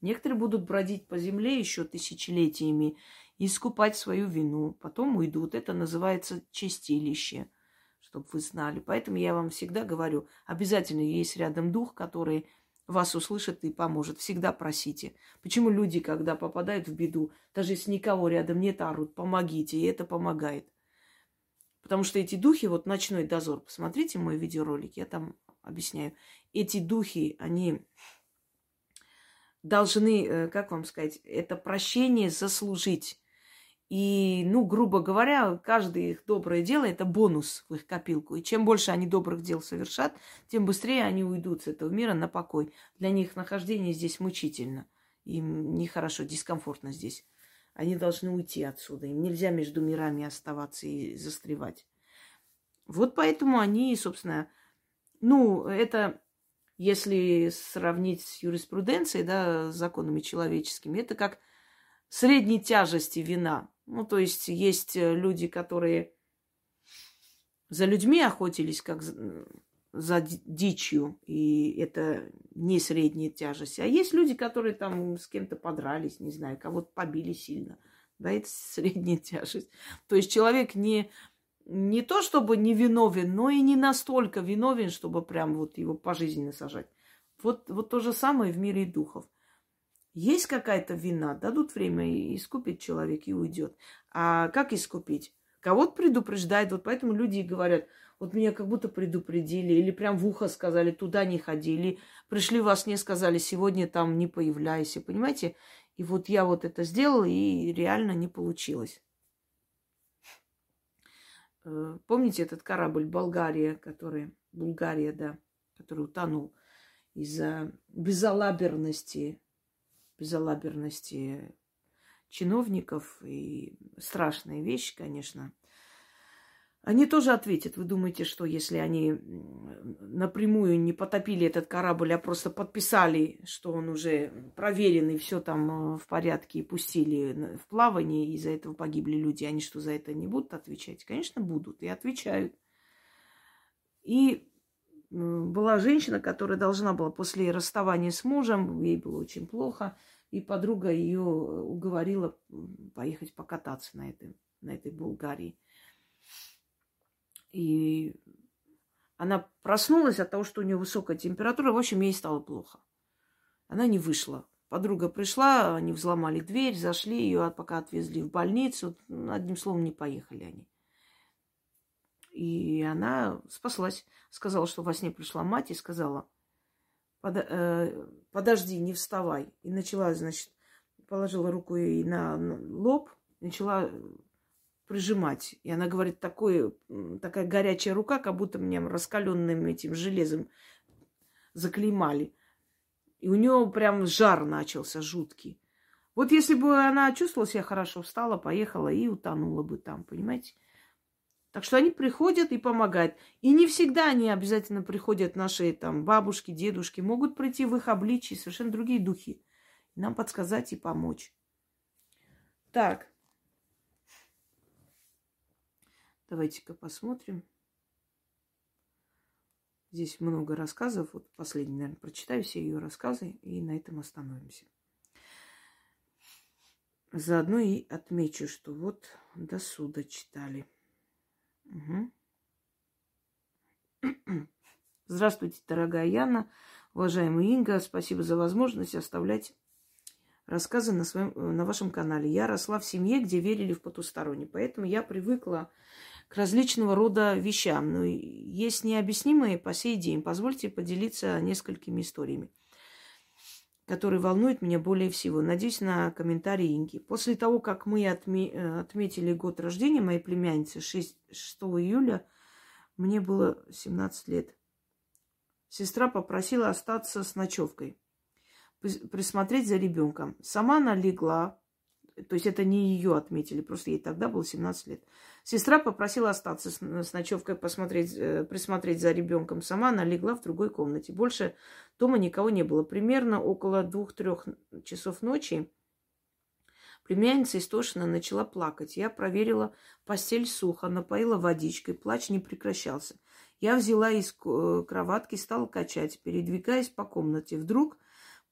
Некоторые будут бродить по земле еще тысячелетиями и искупать свою вину. Потом уйдут. Это называется чистилище, чтобы вы знали. Поэтому я вам всегда говорю, обязательно есть рядом дух, который вас услышит и поможет. Всегда просите. Почему люди, когда попадают в беду, даже если никого рядом нет, орут, помогите, и это помогает. Потому что эти духи, вот ночной дозор, посмотрите мой видеоролик, я там объясняю. Эти духи, они должны, э, как вам сказать, это прощение заслужить. И, ну, грубо говоря, каждое их доброе дело – это бонус в их копилку. И чем больше они добрых дел совершат, тем быстрее они уйдут с этого мира на покой. Для них нахождение здесь мучительно. Им нехорошо, дискомфортно здесь. Они должны уйти отсюда. Им нельзя между мирами оставаться и застревать. Вот поэтому они, собственно, ну, это если сравнить с юриспруденцией, да, с законами человеческими, это как средней тяжести вина. Ну, то есть есть э, люди, которые за людьми охотились, как за дичью, и это не средняя тяжесть. А есть люди, которые там с кем-то подрались, не знаю, кого-то побили сильно. Да, это средняя тяжесть. То есть человек не, не то чтобы не виновен, но и не настолько виновен, чтобы прям вот его пожизненно сажать. Вот, вот то же самое в мире духов. Есть какая-то вина, дадут время, и искупит человек, и уйдет. А как искупить? Кого-то предупреждает, вот поэтому люди и говорят – вот меня как будто предупредили, или прям в ухо сказали, туда не ходи, или пришли во сне, сказали, сегодня там не появляйся, понимаете? И вот я вот это сделала, и реально не получилось. Э, помните этот корабль Болгария, который, Булгария, да, который утонул из-за безалаберности, безалаберности чиновников и страшная вещь, конечно – они тоже ответят. Вы думаете, что если они напрямую не потопили этот корабль, а просто подписали, что он уже проверен и все там э, в порядке, и пустили в плавание, и из-за этого погибли люди, они что, за это не будут отвечать? Конечно, будут и отвечают. И была женщина, которая должна была после расставания с мужем, ей было очень плохо, и подруга ее уговорила поехать покататься на этой, на этой Булгарии. И она проснулась от того, что у нее высокая температура. В общем, ей стало плохо. Она не вышла. Подруга пришла, они взломали дверь, зашли ее, пока отвезли в больницу. Одним словом, не поехали они. И она спаслась. Сказала, что во сне пришла мать и сказала, Под, э, подожди, не вставай. И начала, значит, положила руку ей на лоб, начала прижимать. И она говорит, такое, такая горячая рука, как будто меня раскаленным этим железом заклеймали. И у нее прям жар начался жуткий. Вот если бы она чувствовала себя хорошо, встала, поехала и утонула бы там, понимаете? Так что они приходят и помогают. И не всегда они обязательно приходят, наши там бабушки, дедушки. Могут прийти в их обличии совершенно другие духи. Нам подсказать и помочь. Так, Давайте-ка посмотрим. Здесь много рассказов. Вот последний, наверное, прочитаю все ее рассказы и на этом остановимся. Заодно и отмечу, что вот до суда читали. Угу. Здравствуйте, дорогая Яна, уважаемая Инга. Спасибо за возможность оставлять рассказы на, своем, на вашем канале. Я росла в семье, где верили в потустороннее, поэтому я привыкла к различного рода вещам. Но есть необъяснимые по сей день. Позвольте поделиться несколькими историями, которые волнуют меня более всего. Надеюсь на комментарии Инги. После того, как мы отме- э, отметили год рождения моей племянницы 6, 6 июля, мне было 17 лет. Сестра попросила остаться с ночевкой, присмотреть за ребенком. Сама она легла, то есть это не ее отметили, просто ей тогда было 17 лег. Сестра попросила остаться с, с ночевкой, посмотреть, э, присмотреть за ребенком. Сама она легла в другой комнате. Больше дома никого не было. Примерно около двух-трех часов ночи племянница истошно начала плакать. Я проверила постель сухо, напоила водичкой. Плач не прекращался. Я взяла из э, кроватки, стала качать, передвигаясь по комнате. Вдруг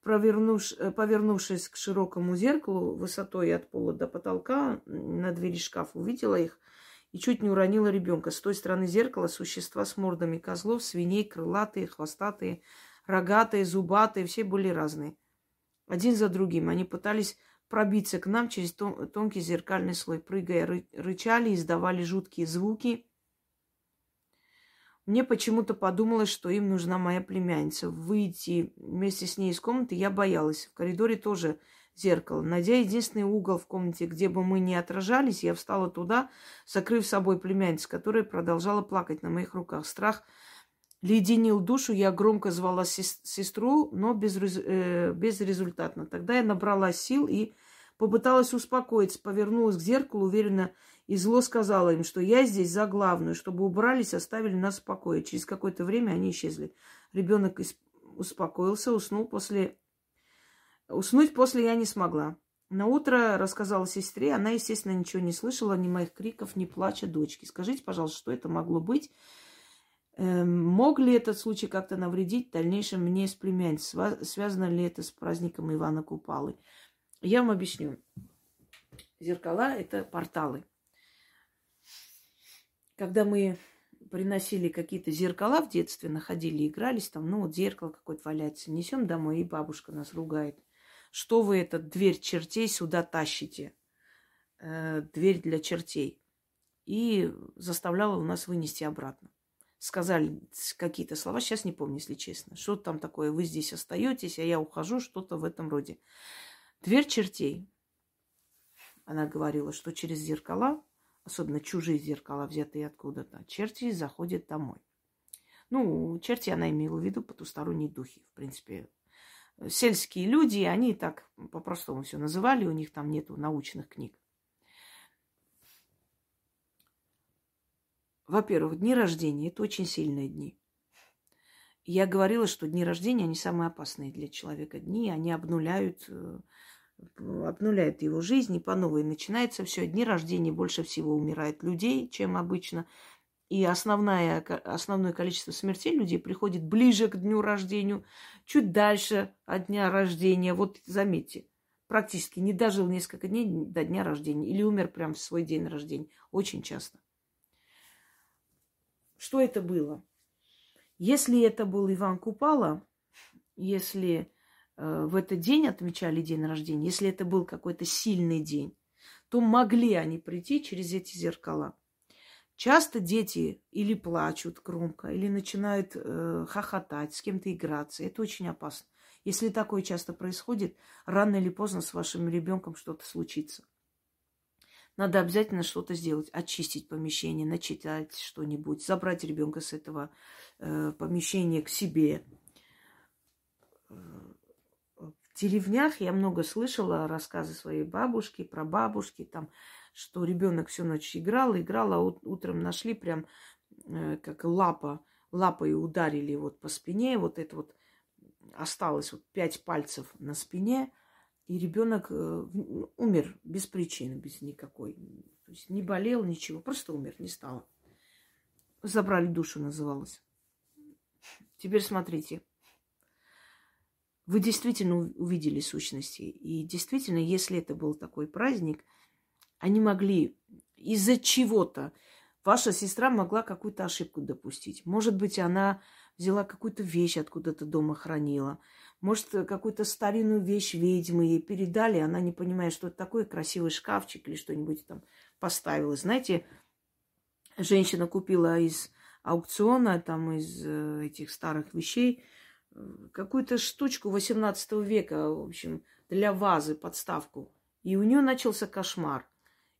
Провернуш, э, повернувшись к широкому зеркалу высотой от пола до потолка на двери шкафа, увидела их и чуть не уронила ребенка. С той стороны зеркала существа с мордами козлов, свиней, крылатые, хвостатые, рогатые, зубатые, все были разные. Один за другим они пытались пробиться к нам через тон- тонкий зеркальный слой, прыгая, ры- рычали, издавали жуткие звуки – мне почему-то подумалось, что им нужна моя племянница. Выйти вместе с ней из комнаты я боялась. В коридоре тоже зеркало. Найдя единственный угол в комнате, где бы мы не отражались, я встала туда, закрыв собой племянницу, которая продолжала плакать на моих руках. Страх леденил душу, я громко звала сестру, но без, э, безрезультатно. Тогда я набрала сил и попыталась успокоиться, повернулась к зеркалу, уверенно и зло сказала им, что я здесь за главную, чтобы убрались, оставили нас в покое. Через какое-то время они исчезли. Ребенок успокоился, уснул после... Уснуть после я не смогла. На утро рассказала сестре, она, естественно, ничего не слышала, ни моих криков, ни плача дочки. Скажите, пожалуйста, что это могло быть? Эм, мог ли этот случай как-то навредить в дальнейшем мне с племянницей? Связано ли это с праздником Ивана Купалы? Я вам объясню. Зеркала – это порталы. Когда мы приносили какие-то зеркала в детстве, находили, игрались там, ну вот зеркало какое-то валяется, несем домой, и бабушка нас ругает – что вы этот дверь чертей сюда тащите? Э, дверь для чертей. И заставляла у нас вынести обратно. Сказали какие-то слова, сейчас не помню, если честно. Что там такое, вы здесь остаетесь, а я ухожу, что-то в этом роде. Дверь чертей. Она говорила, что через зеркала, особенно чужие зеркала, взятые откуда-то, черти заходят домой. Ну, черти она имела в виду потусторонние духи. В принципе, сельские люди, они так по-простому все называли, у них там нету научных книг. Во-первых, дни рождения – это очень сильные дни. Я говорила, что дни рождения, они самые опасные для человека дни, они обнуляют, обнуляют его жизнь, и по новой начинается все. Дни рождения больше всего умирает людей, чем обычно – и основное, основное количество смертей людей приходит ближе к дню рождения, чуть дальше от дня рождения. Вот заметьте, практически не дожил несколько дней до дня рождения или умер прямо в свой день рождения. Очень часто. Что это было? Если это был Иван Купала, если в этот день отмечали день рождения, если это был какой-то сильный день, то могли они прийти через эти зеркала. Часто дети или плачут громко, или начинают э, хохотать, с кем-то играться. Это очень опасно. Если такое часто происходит, рано или поздно с вашим ребенком что-то случится. Надо обязательно что-то сделать, очистить помещение, начитать что-нибудь, забрать ребенка с этого э, помещения к себе. В деревнях я много слышала рассказы своей бабушки, про бабушки, там что ребенок всю ночь играл, играл, а утром нашли прям э, как лапа, лапой ударили вот по спине, вот это вот осталось вот пять пальцев на спине, и ребенок э, умер без причины, без никакой. То есть не болел, ничего, просто умер, не стало. Забрали душу, называлось. Теперь смотрите. Вы действительно увидели сущности. И действительно, если это был такой праздник – они могли из-за чего-то. Ваша сестра могла какую-то ошибку допустить. Может быть, она взяла какую-то вещь откуда-то дома хранила. Может, какую-то старинную вещь ведьмы ей передали, она не понимает, что это такое, красивый шкафчик или что-нибудь там поставила. Знаете, женщина купила из аукциона, там из э, этих старых вещей, э, какую-то штучку 18 века, в общем, для вазы, подставку. И у нее начался кошмар.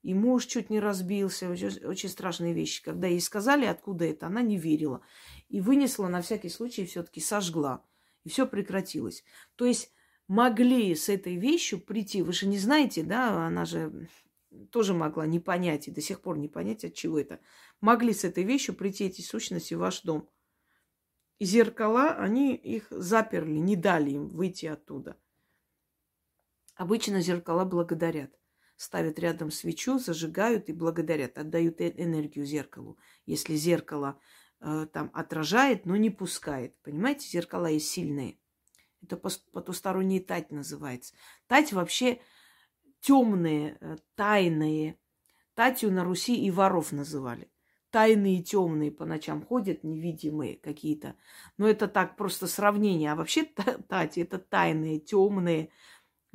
И муж чуть не разбился. Очень, очень страшные вещи. Когда ей сказали, откуда это, она не верила. И вынесла на всякий случай, все-таки сожгла. И все прекратилось. То есть могли с этой вещью прийти. Вы же не знаете, да, она же тоже могла не понять и до сих пор не понять, от чего это. Могли с этой вещью прийти эти сущности в ваш дом. Зеркала, они их заперли, не дали им выйти оттуда. Обычно зеркала благодарят ставят рядом свечу, зажигают и благодарят, отдают э, энергию зеркалу. Если зеркало э, там отражает, но не пускает. Понимаете, зеркала есть сильные. Это потусторонняя тать называется. Тать вообще темные, э, тайные. Татью на Руси и воров называли. Тайные, темные по ночам ходят, невидимые какие-то. Но это так просто сравнение. А вообще тати это тайные, темные,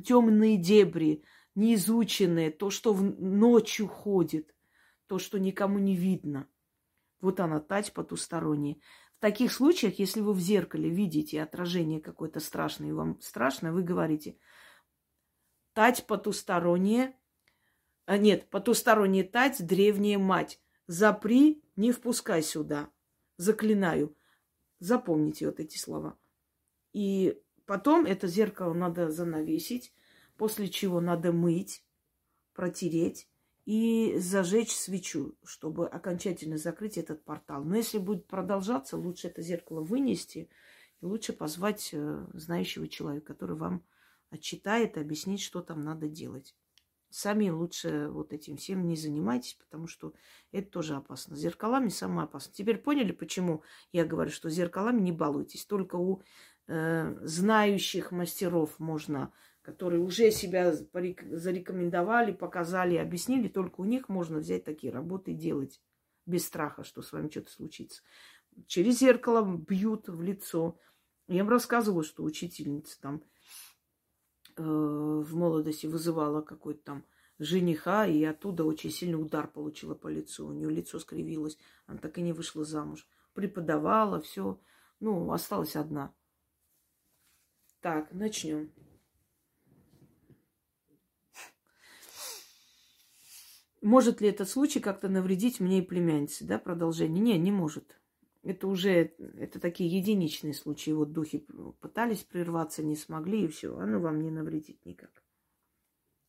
темные дебри, неизученное, то, что в ночью ходит, то, что никому не видно. Вот она, тать потусторонняя. В таких случаях, если вы в зеркале видите отражение какое-то страшное, и вам страшно, вы говорите, тать потусторонняя, а нет, потусторонняя тать, древняя мать, запри, не впускай сюда, заклинаю. Запомните вот эти слова. И потом это зеркало надо занавесить, после чего надо мыть, протереть и зажечь свечу, чтобы окончательно закрыть этот портал. Но если будет продолжаться, лучше это зеркало вынести лучше позвать э, знающего человека, который вам отчитает и объяснит, что там надо делать. Сами лучше вот этим всем не занимайтесь, потому что это тоже опасно. С зеркалами самое опасно. Теперь поняли, почему я говорю, что зеркалами не балуйтесь. Только у э, знающих мастеров можно, которые уже себя зарекомендовали, показали, объяснили, только у них можно взять такие работы и делать без страха, что с вами что-то случится. Через зеркало бьют в лицо. Я вам рассказывала, что учительница там в молодости вызывала какой-то там жениха, и оттуда очень сильный удар получила по лицу. У нее лицо скривилось, она так и не вышла замуж. Преподавала, все. Ну, осталась одна. Так, начнем. Может ли этот случай как-то навредить мне и племяннице, да, продолжение? Не, не может. Это уже, это такие единичные случаи. Вот духи пытались прерваться, не смогли, и все. Оно вам не навредит никак.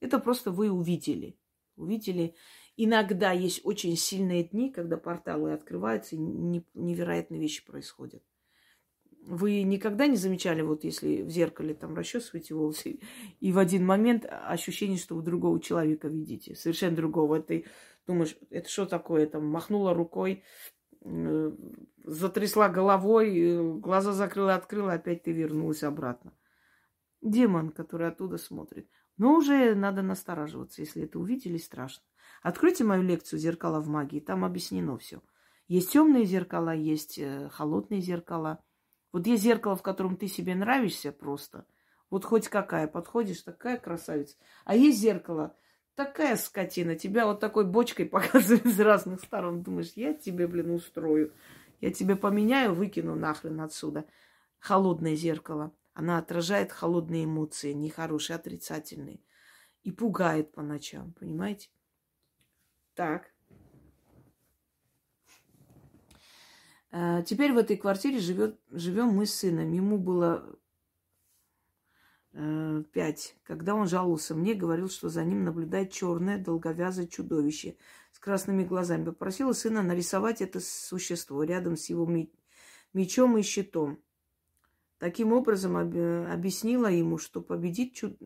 Это просто вы увидели. Увидели. Иногда есть очень сильные дни, когда порталы открываются, и невероятные вещи происходят. Вы никогда не замечали, вот если в зеркале там расчесываете волосы, и в один момент ощущение, что вы другого человека видите, совершенно другого. Ты думаешь, это что такое? Там махнула рукой, затрясла головой, глаза закрыла, открыла, опять ты вернулась обратно. Демон, который оттуда смотрит. Но уже надо настораживаться, если это увидели, страшно. Откройте мою лекцию «Зеркала в магии», там объяснено все. Есть темные зеркала, есть э, холодные зеркала – вот есть зеркало, в котором ты себе нравишься просто. Вот хоть какая, подходишь, такая красавица. А есть зеркало, такая скотина, тебя вот такой бочкой показывает с разных сторон. Думаешь, я тебе, блин, устрою. Я тебе поменяю, выкину нахрен отсюда. Холодное зеркало. Она отражает холодные эмоции, нехорошие, отрицательные. И пугает по ночам, понимаете? Так. Э, теперь в этой квартире живет, живем мы с сыном. Ему было э, пять. Когда он жаловался мне, говорил, что за ним наблюдает черное долговязое чудовище с красными глазами. Попросила сына нарисовать это существо рядом с его мечом и щитом. Таким образом объяснила ему, что победит, чуд...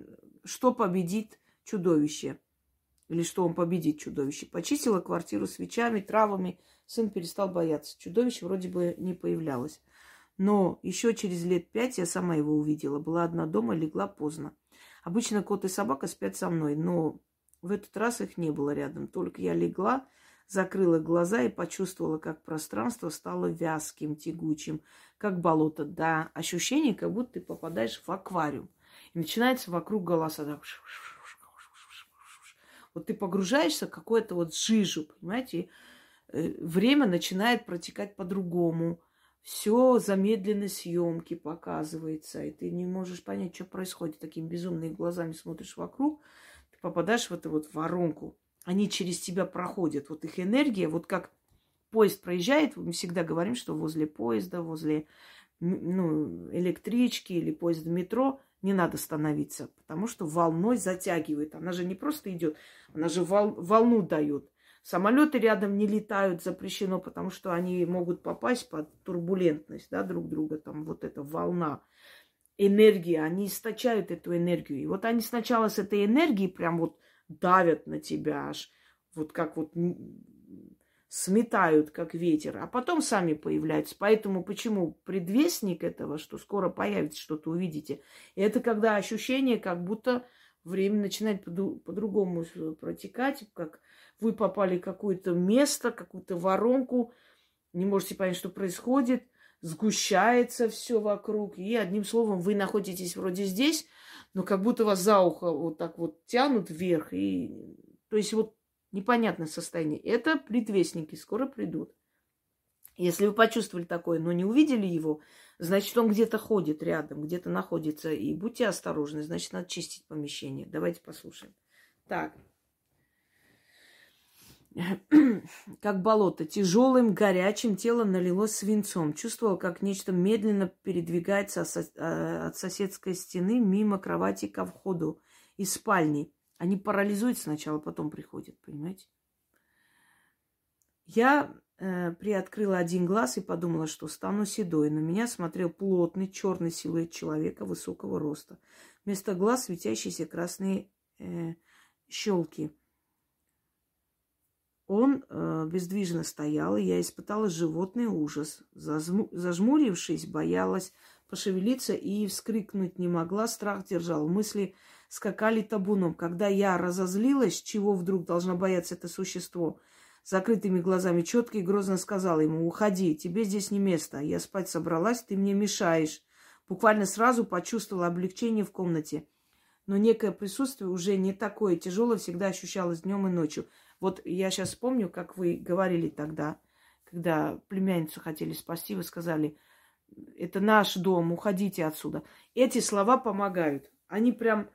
что победит чудовище. Или что он победит чудовище. Почистила квартиру свечами, травами, сын перестал бояться. Чудовище вроде бы не появлялось. Но еще через лет пять я сама его увидела. Была одна дома, легла поздно. Обычно кот и собака спят со мной, но в этот раз их не было рядом. Только я легла, закрыла глаза и почувствовала, как пространство стало вязким, тягучим, как болото. Да, ощущение, как будто ты попадаешь в аквариум. И начинается вокруг голоса. Так, вот ты погружаешься в какое-то вот жижу, понимаете, Э, время начинает протекать по-другому. Все замедленной съемки показывается, и ты не можешь понять, что происходит. Такими безумными глазами смотришь вокруг, ты попадаешь в эту вот воронку. Они через тебя проходят. Вот их энергия, вот как поезд проезжает, мы всегда говорим, что возле поезда, возле ну, электрички или поезда метро не надо становиться, потому что волной затягивает. Она же не просто идет, она же вол, волну дает. Самолеты рядом не летают, запрещено, потому что они могут попасть под турбулентность да, друг друга, там вот эта волна энергии, они источают эту энергию. И вот они сначала с этой энергией прям вот давят на тебя аж, вот как вот сметают, как ветер, а потом сами появляются. Поэтому почему предвестник этого, что скоро появится что-то, увидите, это когда ощущение, как будто время начинает по-другому протекать, как вы попали в какое-то место, какую-то воронку, не можете понять, что происходит, сгущается все вокруг, и одним словом вы находитесь вроде здесь, но как будто вас за ухо вот так вот тянут вверх, и то есть вот непонятное состояние. Это предвестники, скоро придут. Если вы почувствовали такое, но не увидели его, значит, он где-то ходит рядом, где-то находится. И будьте осторожны, значит, надо чистить помещение. Давайте послушаем. Так. как болото. Тяжелым, горячим тело налилось свинцом. Чувствовал, как нечто медленно передвигается от соседской стены мимо кровати ко входу из спальни. Они парализуют сначала, потом приходят, понимаете? Я э, приоткрыла один глаз и подумала, что стану седой. На меня смотрел плотный черный силуэт человека высокого роста. Вместо глаз светящиеся красные э, щелки. Он э, бездвижно стоял, и я испытала животный ужас. Зазму... Зажмурившись, боялась пошевелиться и вскрикнуть не могла. Страх держал. Мысли скакали табуном. Когда я разозлилась, чего вдруг должна бояться это существо, закрытыми глазами четко и грозно сказала ему, уходи, тебе здесь не место. Я спать собралась, ты мне мешаешь. Буквально сразу почувствовала облегчение в комнате. Но некое присутствие уже не такое тяжелое всегда ощущалось днем и ночью. Вот я сейчас помню, как вы говорили тогда, когда племянницу хотели спасти, вы сказали, это наш дом, уходите отсюда. Эти слова помогают. Они прям,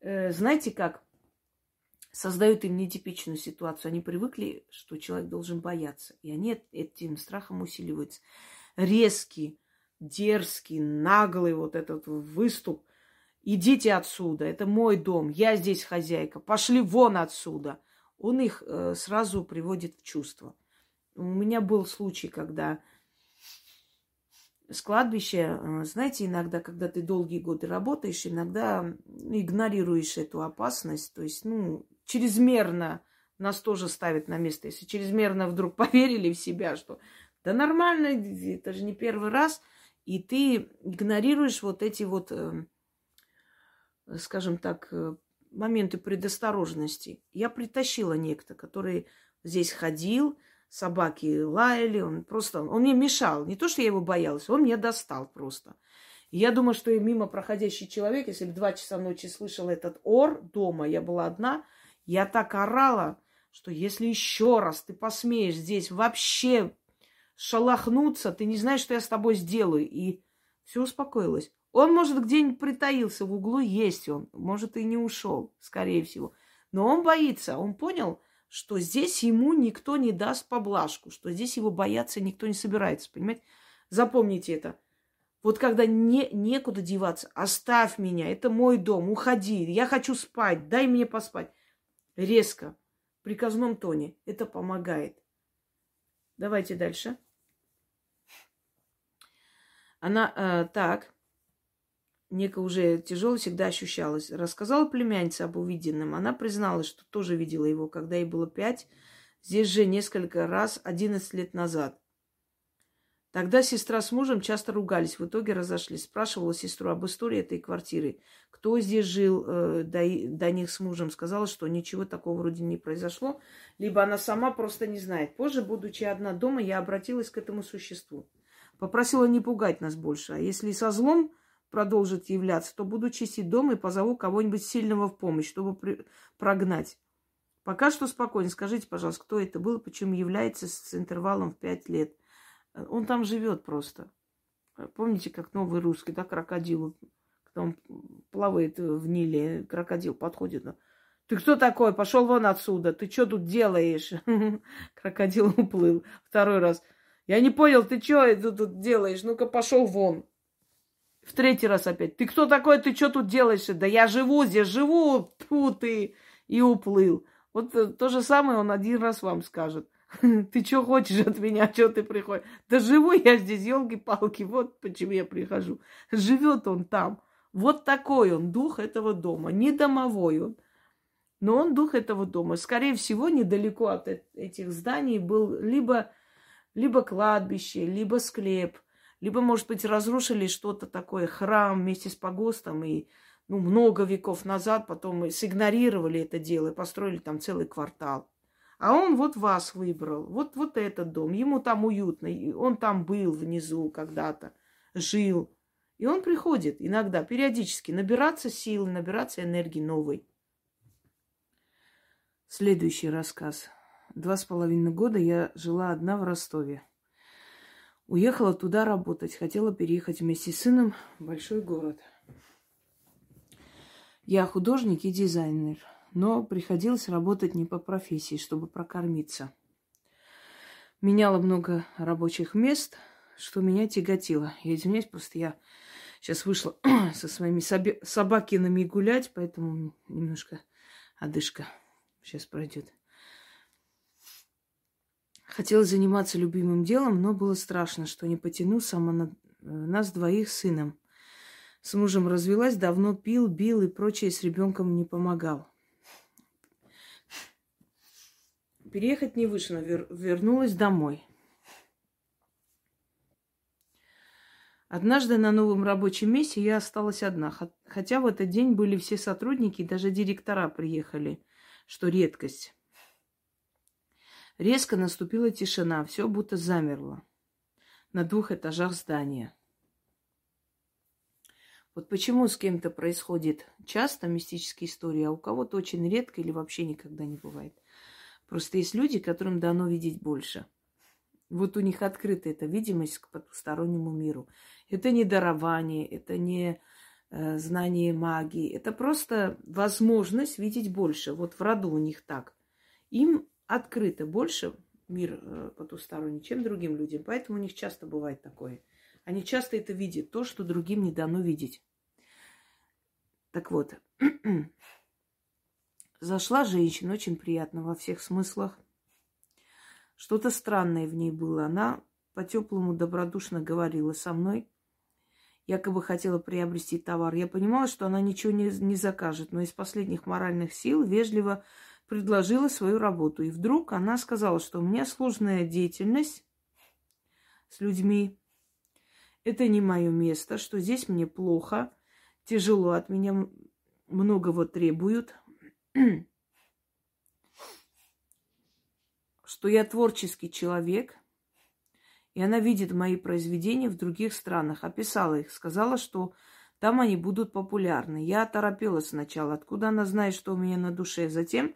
э, знаете как, создают им нетипичную ситуацию. Они привыкли, что человек должен бояться. И они этим страхом усиливаются. Резкий, дерзкий, наглый вот этот выступ. Идите отсюда, это мой дом, я здесь хозяйка, пошли вон отсюда он их э, сразу приводит в чувство. У меня был случай, когда с кладбища, э, знаете, иногда, когда ты долгие годы работаешь, иногда игнорируешь эту опасность, то есть, ну, чрезмерно нас тоже ставят на место. Если чрезмерно вдруг поверили в себя, что да нормально, это же не первый раз, и ты игнорируешь вот эти вот, э, скажем так, моменты предосторожности. Я притащила некто, который здесь ходил, собаки лаяли, он просто, он мне мешал. Не то, что я его боялась, он мне достал просто. Я думаю, что и мимо проходящий человек, если бы два часа ночи слышал этот ор дома, я была одна, я так орала, что если еще раз ты посмеешь здесь вообще шалахнуться, ты не знаешь, что я с тобой сделаю. И все успокоилось. Он, может, где-нибудь притаился в углу, есть он. Может, и не ушел, скорее всего. Но он боится. Он понял, что здесь ему никто не даст поблажку, что здесь его бояться никто не собирается, понимаете? Запомните это. Вот когда не, некуда деваться, оставь меня, это мой дом, уходи, я хочу спать, дай мне поспать. Резко, в приказном тоне. Это помогает. Давайте дальше. Она э, так некое уже тяжело всегда ощущалось. Рассказала племянница об увиденном. Она призналась, что тоже видела его, когда ей было пять. Здесь же несколько раз, одиннадцать лет назад. Тогда сестра с мужем часто ругались, в итоге разошлись. Спрашивала сестру об истории этой квартиры. Кто здесь жил э, до, до них с мужем, сказала, что ничего такого вроде не произошло. Либо она сама просто не знает. Позже, будучи одна дома, я обратилась к этому существу. Попросила не пугать нас больше. А если со злом, продолжит являться, то буду чистить дом и позову кого-нибудь сильного в помощь, чтобы при... прогнать. Пока что спокойно. Скажите, пожалуйста, кто это был, почему является с интервалом в пять лет. Он там живет просто. Помните, как новый русский, да, крокодил, когда он плавает в Ниле, крокодил подходит. Ты кто такой? Пошел вон отсюда. Ты что тут делаешь? Крокодил уплыл. Второй раз. Я не понял, ты что тут делаешь? Ну-ка, пошел вон. В третий раз опять. Ты кто такой? Ты что тут делаешь? Да я живу здесь, живу. Тьфу ты. И уплыл. Вот э, то же самое он один раз вам скажет. Ты что хочешь от меня? Что ты приходишь? Да живу я здесь, елки-палки. Вот почему я прихожу. Живет он там. Вот такой он, дух этого дома. Не домовой он. Но он дух этого дома. Скорее всего, недалеко от этих зданий был либо, либо кладбище, либо склеп – либо, может быть, разрушили что-то такое, храм вместе с погостом, и ну, много веков назад потом сигнорировали это дело и построили там целый квартал. А он вот вас выбрал, вот, вот этот дом, ему там уютно, он там был внизу когда-то, жил. И он приходит иногда, периодически, набираться силы, набираться энергии новой. Следующий рассказ. Два с половиной года я жила одна в Ростове. Уехала туда работать. Хотела переехать вместе с сыном в большой город. Я художник и дизайнер, но приходилось работать не по профессии, чтобы прокормиться. Меняла много рабочих мест, что меня тяготило. Я извиняюсь, просто я сейчас вышла со своими собакинами гулять, поэтому немножко одышка сейчас пройдет. Хотела заниматься любимым делом, но было страшно, что не потяну сама на э, нас двоих с сыном. С мужем развелась, давно пил, бил и прочее с ребенком не помогал. Переехать не вышло, вер- вернулась домой. Однажды на новом рабочем месте я осталась одна, хотя в этот день были все сотрудники, даже директора приехали, что редкость. Резко наступила тишина, все будто замерло на двух этажах здания. Вот почему с кем-то происходит часто мистические истории, а у кого-то очень редко или вообще никогда не бывает. Просто есть люди, которым дано видеть больше. Вот у них открыта эта видимость к потустороннему миру. Это не дарование, это не э, знание магии, это просто возможность видеть больше. Вот в роду у них так. Им открыто больше мир э, потусторонний, чем другим людям. Поэтому у них часто бывает такое. Они часто это видят, то, что другим не дано видеть. Так вот, зашла женщина, очень приятно во всех смыслах. Что-то странное в ней было. Она по-теплому добродушно говорила со мной якобы хотела приобрести товар. Я понимала, что она ничего не, не закажет, но из последних моральных сил вежливо предложила свою работу. И вдруг она сказала, что у меня сложная деятельность с людьми. Это не мое место, что здесь мне плохо, тяжело, от меня многого требуют. что я творческий человек – и она видит мои произведения в других странах. Описала их, сказала, что там они будут популярны. Я оторопела сначала, откуда она знает, что у меня на душе. Затем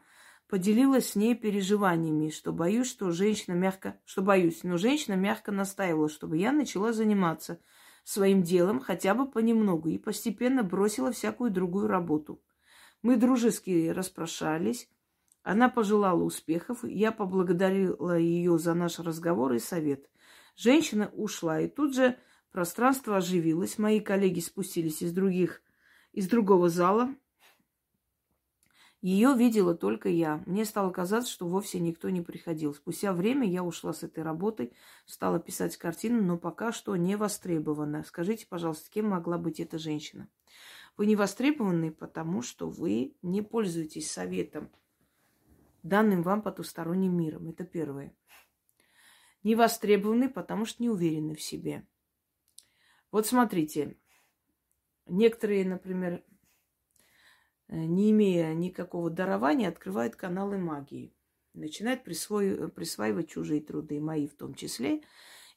поделилась с ней переживаниями, что боюсь, что женщина мягко... Что боюсь, но женщина мягко настаивала, чтобы я начала заниматься своим делом хотя бы понемногу и постепенно бросила всякую другую работу. Мы дружески расспрашались. Она пожелала успехов. Я поблагодарила ее за наш разговор и совет. Женщина ушла, и тут же пространство оживилось. Мои коллеги спустились из других, из другого зала. Ее видела только я. Мне стало казаться, что вовсе никто не приходил. Спустя время я ушла с этой работы, стала писать картины, но пока что не востребована. Скажите, пожалуйста, кем могла быть эта женщина? Вы не востребованы, потому что вы не пользуетесь советом, данным вам потусторонним миром. Это первое не востребованы, потому что не уверены в себе. Вот смотрите, некоторые, например, не имея никакого дарования, открывают каналы магии, начинают присвои- присваивать чужие труды, мои в том числе.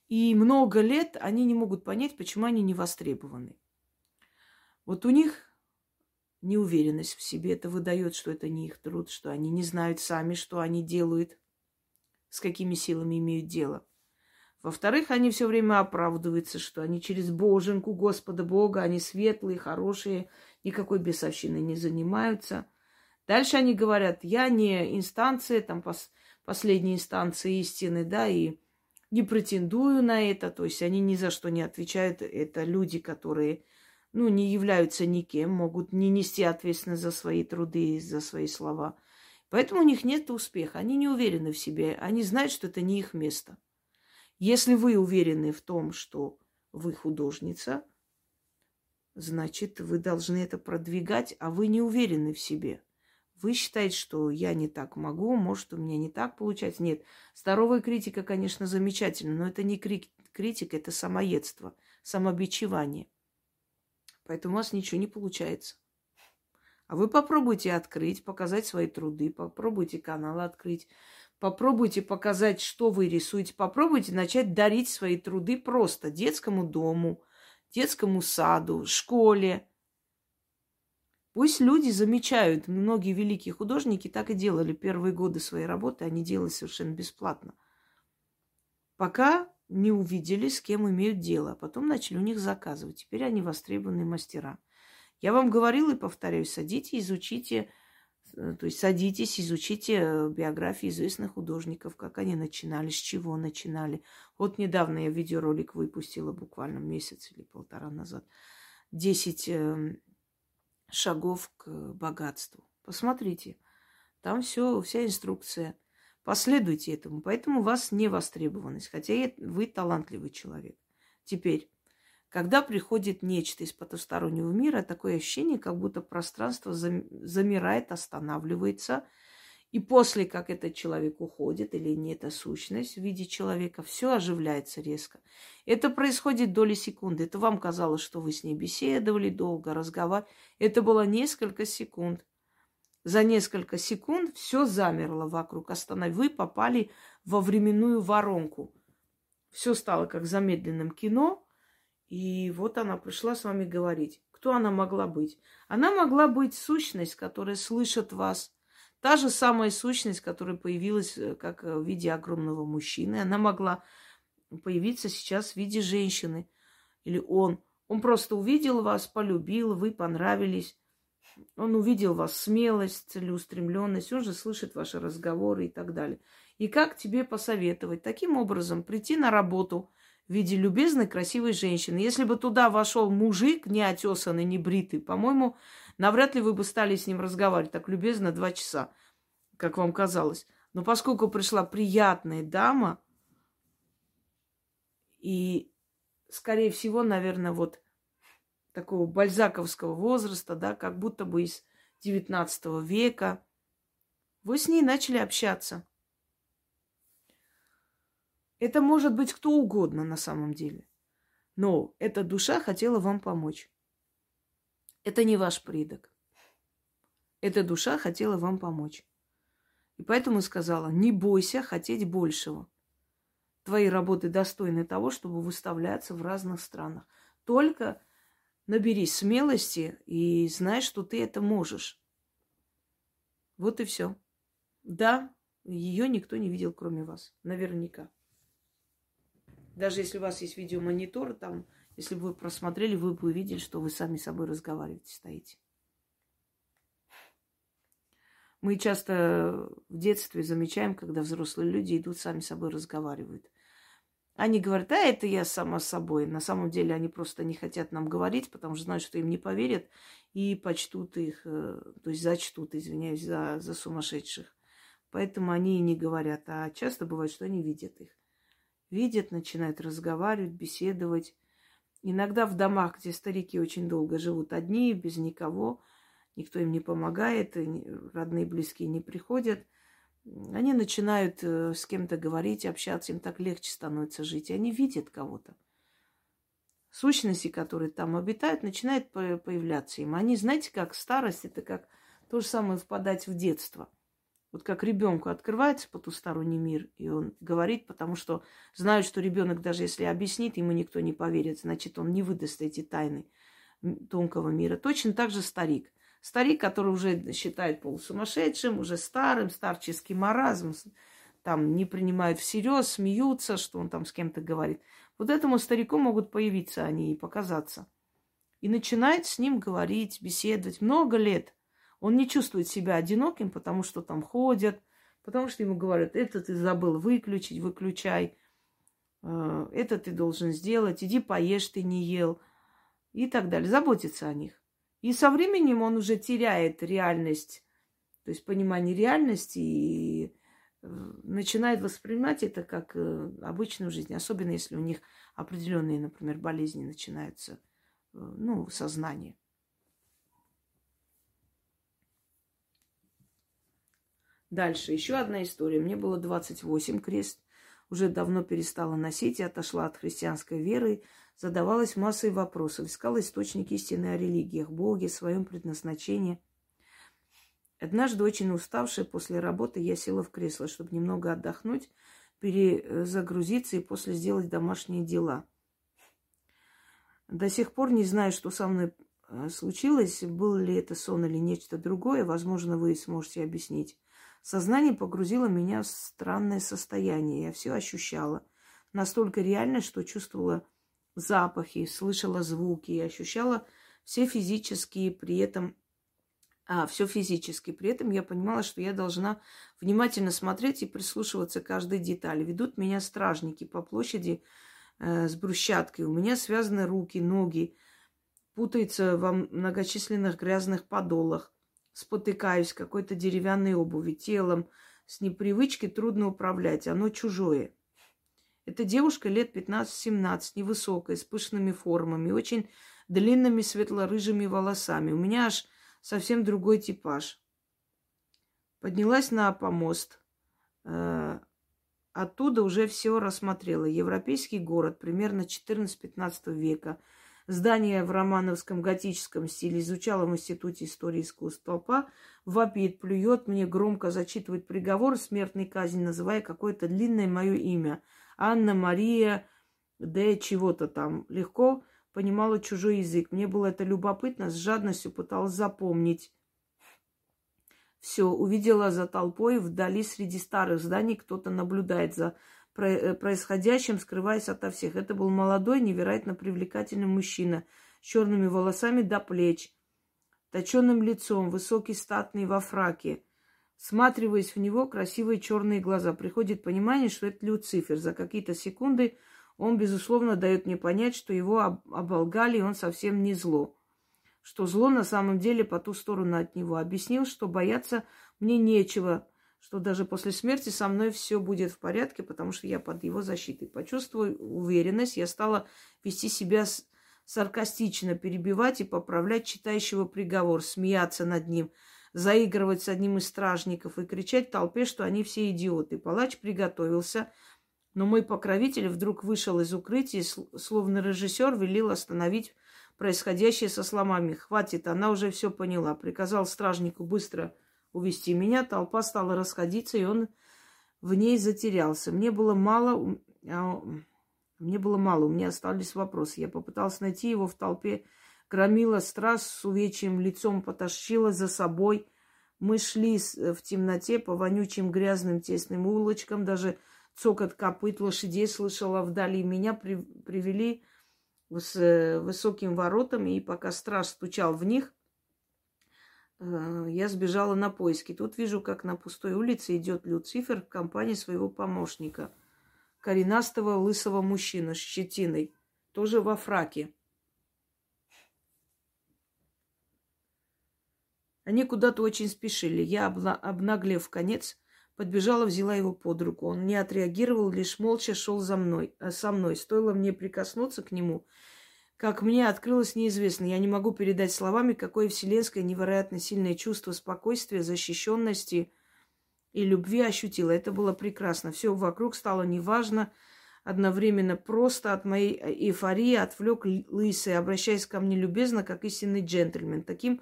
И много лет они не могут понять, почему они не востребованы. Вот у них неуверенность в себе, это выдает, что это не их труд, что они не знают сами, что они делают – с какими силами имеют дело. Во-вторых, они все время оправдываются, что они через боженку Господа Бога, они светлые, хорошие, никакой бесовщиной не занимаются. Дальше они говорят, я не инстанция, там пос, последняя инстанция истины, да, и не претендую на это, то есть они ни за что не отвечают. Это люди, которые, ну, не являются никем, могут не нести ответственность за свои труды, за свои слова. Поэтому у них нет успеха. Они не уверены в себе. Они знают, что это не их место. Если вы уверены в том, что вы художница, значит, вы должны это продвигать, а вы не уверены в себе. Вы считаете, что я не так могу, может, у меня не так получается. Нет, здоровая критика, конечно, замечательна, но это не критика, это самоедство, самобичевание. Поэтому у вас ничего не получается. А вы попробуйте открыть, показать свои труды, попробуйте канал открыть, попробуйте показать, что вы рисуете, попробуйте начать дарить свои труды просто детскому дому, детскому саду, школе. Пусть люди замечают, многие великие художники так и делали первые годы своей работы, они делали совершенно бесплатно. Пока не увидели, с кем имеют дело, а потом начали у них заказывать. Теперь они востребованные мастера. Я вам говорила и повторяюсь, садите, изучите, то есть садитесь, изучите э, биографии известных художников, как они начинали, с чего начинали. Вот недавно я видеоролик выпустила, буквально месяц или полтора назад. Десять эм, шагов к богатству. Посмотрите, там все, вся инструкция. Последуйте этому. Поэтому у вас не востребованность, хотя вы талантливый человек. Теперь, когда приходит нечто из потустороннего мира, такое ощущение, как будто пространство замирает, останавливается. И после, как этот человек уходит, или не эта сущность в виде человека, все оживляется резко. Это происходит доли секунды. Это вам казалось, что вы с ней беседовали долго, разговаривали. Это было несколько секунд. За несколько секунд все замерло вокруг. Останови. Вы попали во временную воронку. Все стало как в замедленном кино. И вот она пришла с вами говорить. Кто она могла быть? Она могла быть сущность, которая слышит вас. Та же самая сущность, которая появилась э, как э, в виде огромного мужчины. Она могла появиться сейчас в виде женщины. Или он. Он просто увидел вас, полюбил, вы понравились. Он увидел вас смелость, целеустремленность, он же слышит ваши разговоры и так далее. И как тебе посоветовать? Таким образом, прийти на работу – в виде любезной, красивой женщины. Если бы туда вошел мужик, не отесанный, не бритый, по-моему, навряд ли вы бы стали с ним разговаривать так любезно два часа, как вам казалось. Но поскольку пришла приятная дама, и, скорее всего, наверное, вот такого бальзаковского возраста, да, как будто бы из XIX века, вы с ней начали общаться. Это может быть кто угодно на самом деле. Но эта душа хотела вам помочь. Это не ваш предок. Эта душа хотела вам помочь. И поэтому сказала, не бойся хотеть большего. Твои работы достойны того, чтобы выставляться в разных странах. Только наберись смелости и знай, что ты это можешь. Вот и все. Да, ее никто не видел, кроме вас. Наверняка. Даже если у вас есть видеомонитор, там, если бы вы просмотрели, вы бы увидели, что вы сами с собой разговариваете, стоите. Мы часто в детстве замечаем, когда взрослые люди идут сами с собой разговаривают. Они говорят, а это я сама с собой. На самом деле они просто не хотят нам говорить, потому что знают, что им не поверят и почтут их, э, то есть зачтут, извиняюсь, за, за сумасшедших. Поэтому они и не говорят. А часто бывает, что они видят их видят, начинают разговаривать, беседовать. Иногда в домах, где старики очень долго живут одни, без никого, никто им не помогает, родные близкие не приходят, они начинают э, с кем-то говорить, общаться, им так легче становится жить, и они видят кого-то. Сущности, которые там обитают, начинают появляться им. Они, знаете, как старость, это как то же самое впадать в детство – вот как ребенку открывается потусторонний мир, и он говорит, потому что знают, что ребенок, даже если объяснит, ему никто не поверит, значит, он не выдаст эти тайны тонкого мира. Точно так же старик. Старик, который уже считает полусумасшедшим, уже старым, старческий маразм, там не принимают всерьез, смеются, что он там с кем-то говорит. Вот этому старику могут появиться они и показаться. И начинает с ним говорить, беседовать много лет. Он не чувствует себя одиноким, потому что там ходят, потому что ему говорят, это ты забыл выключить, выключай, э, это ты должен сделать, иди поешь, ты не ел и так далее. Заботиться о них. И со временем он уже теряет реальность, то есть понимание реальности и э, начинает воспринимать это как э, обычную жизнь, особенно если у них определенные, например, болезни начинаются, ну, сознание. Дальше, еще одна история. Мне было 28, крест уже давно перестала носить и отошла от христианской веры, задавалась массой вопросов, искала источники истины о религиях, Боге, своем предназначении. Однажды, очень уставшая после работы, я села в кресло, чтобы немного отдохнуть, перезагрузиться и после сделать домашние дела. До сих пор не знаю, что со мной э, случилось, был ли это сон или нечто другое. Возможно, вы сможете объяснить. Сознание погрузило меня в странное состояние. Я все ощущала. Настолько реально, что чувствовала запахи, слышала звуки и ощущала все физические при этом а, все физически. При этом я понимала, что я должна внимательно смотреть и прислушиваться к каждой детали. Ведут меня стражники по площади э, с брусчаткой. У меня связаны руки, ноги, путаются во многочисленных грязных подолах спотыкаюсь какой-то деревянной обуви, телом с непривычки трудно управлять, оно чужое. Эта девушка лет 15-17, невысокая, с пышными формами, очень длинными светло-рыжими волосами. У меня аж совсем другой типаж. Поднялась на помост. Э, оттуда уже все рассмотрела. Европейский город, примерно 14-15 века. Здание в романовском готическом стиле изучала в Институте истории искусств. Толпа вопит, плюет, мне громко зачитывает приговор, смертной казни, называя какое-то длинное мое имя. Анна Мария, Д. чего-то там. Легко понимала чужой язык. Мне было это любопытно, с жадностью пыталась запомнить. Все, увидела за толпой вдали среди старых зданий кто-то наблюдает за происходящим, скрываясь ото всех. Это был молодой, невероятно привлекательный мужчина с черными волосами до плеч, точенным лицом, высокий, статный во фраке. Сматриваясь в него, красивые черные глаза. Приходит понимание, что это Люцифер. За какие-то секунды он, безусловно, дает мне понять, что его оболгали, и он совсем не зло. Что зло на самом деле по ту сторону от него. Объяснил, что бояться мне нечего, что даже после смерти со мной все будет в порядке, потому что я под его защитой. Почувствую уверенность, я стала вести себя саркастично, перебивать и поправлять читающего приговор, смеяться над ним, заигрывать с одним из стражников и кричать толпе, что они все идиоты. Палач приготовился – но мой покровитель вдруг вышел из укрытия, словно режиссер велел остановить происходящее со сломами. «Хватит, она уже все поняла». Приказал стражнику быстро увести меня. Толпа стала расходиться, и он в ней затерялся. Мне было мало... А, мне было мало, у меня остались вопросы. Я попыталась найти его в толпе. Громила страз с увечьим лицом, потащила за собой. Мы шли в темноте по вонючим грязным тесным улочкам, даже цокот копыт лошадей слышала вдали. Меня при, привели с э, высоким воротом, и пока страж стучал в них, э, я сбежала на поиски. Тут вижу, как на пустой улице идет Люцифер в компании своего помощника, коренастого лысого мужчины с щетиной, тоже во фраке. Они куда-то очень спешили. Я, обнаглев конец, Подбежала, взяла его под руку. Он не отреагировал, лишь молча шел за мной, а со мной. Стоило мне прикоснуться к нему, как мне открылось неизвестно. Я не могу передать словами, какое вселенское невероятно сильное чувство спокойствия, защищенности и любви ощутила. Это было прекрасно. Все вокруг стало неважно, одновременно просто от моей эйфории отвлек лысый, обращаясь ко мне любезно, как истинный джентльмен. Таким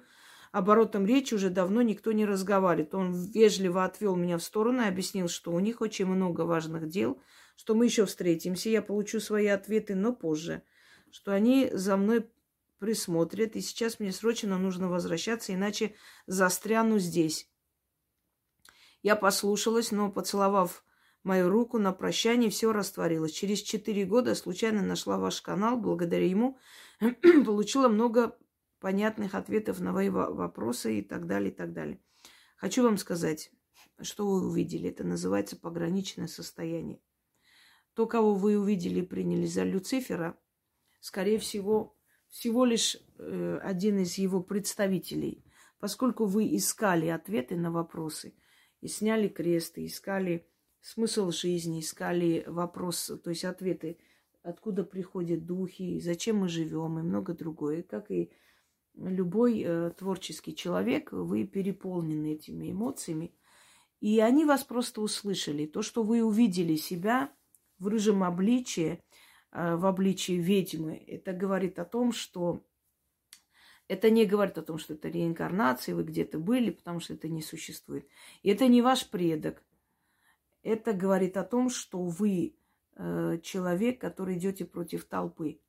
оборотом речи уже давно никто не разговаривает. Он вежливо отвел меня в сторону и объяснил, что у них очень много важных дел, что мы еще встретимся, я получу свои ответы, но позже, что они за мной присмотрят, и сейчас мне срочно нужно возвращаться, иначе застряну здесь. Я послушалась, но, поцеловав мою руку на прощание, все растворилось. Через четыре года случайно нашла ваш канал, благодаря ему получила много понятных ответов на мои вопросы и так далее, и так далее. Хочу вам сказать, что вы увидели. Это называется пограничное состояние. То, кого вы увидели и приняли за Люцифера, скорее всего, всего лишь э, один из его представителей. Поскольку вы искали ответы на вопросы, и сняли кресты, искали смысл жизни, искали вопрос, то есть ответы, откуда приходят духи, зачем мы живем и много другое, как и любой э, творческий человек, вы переполнены этими эмоциями. И они вас просто услышали. То, что вы увидели себя в рыжем обличии, в обличии ведьмы, это говорит о том, что это не говорит о том, что это реинкарнация, вы где-то были, потому что это не существует. И это не ваш предок. Это говорит о том, что вы э, человек, который идете против толпы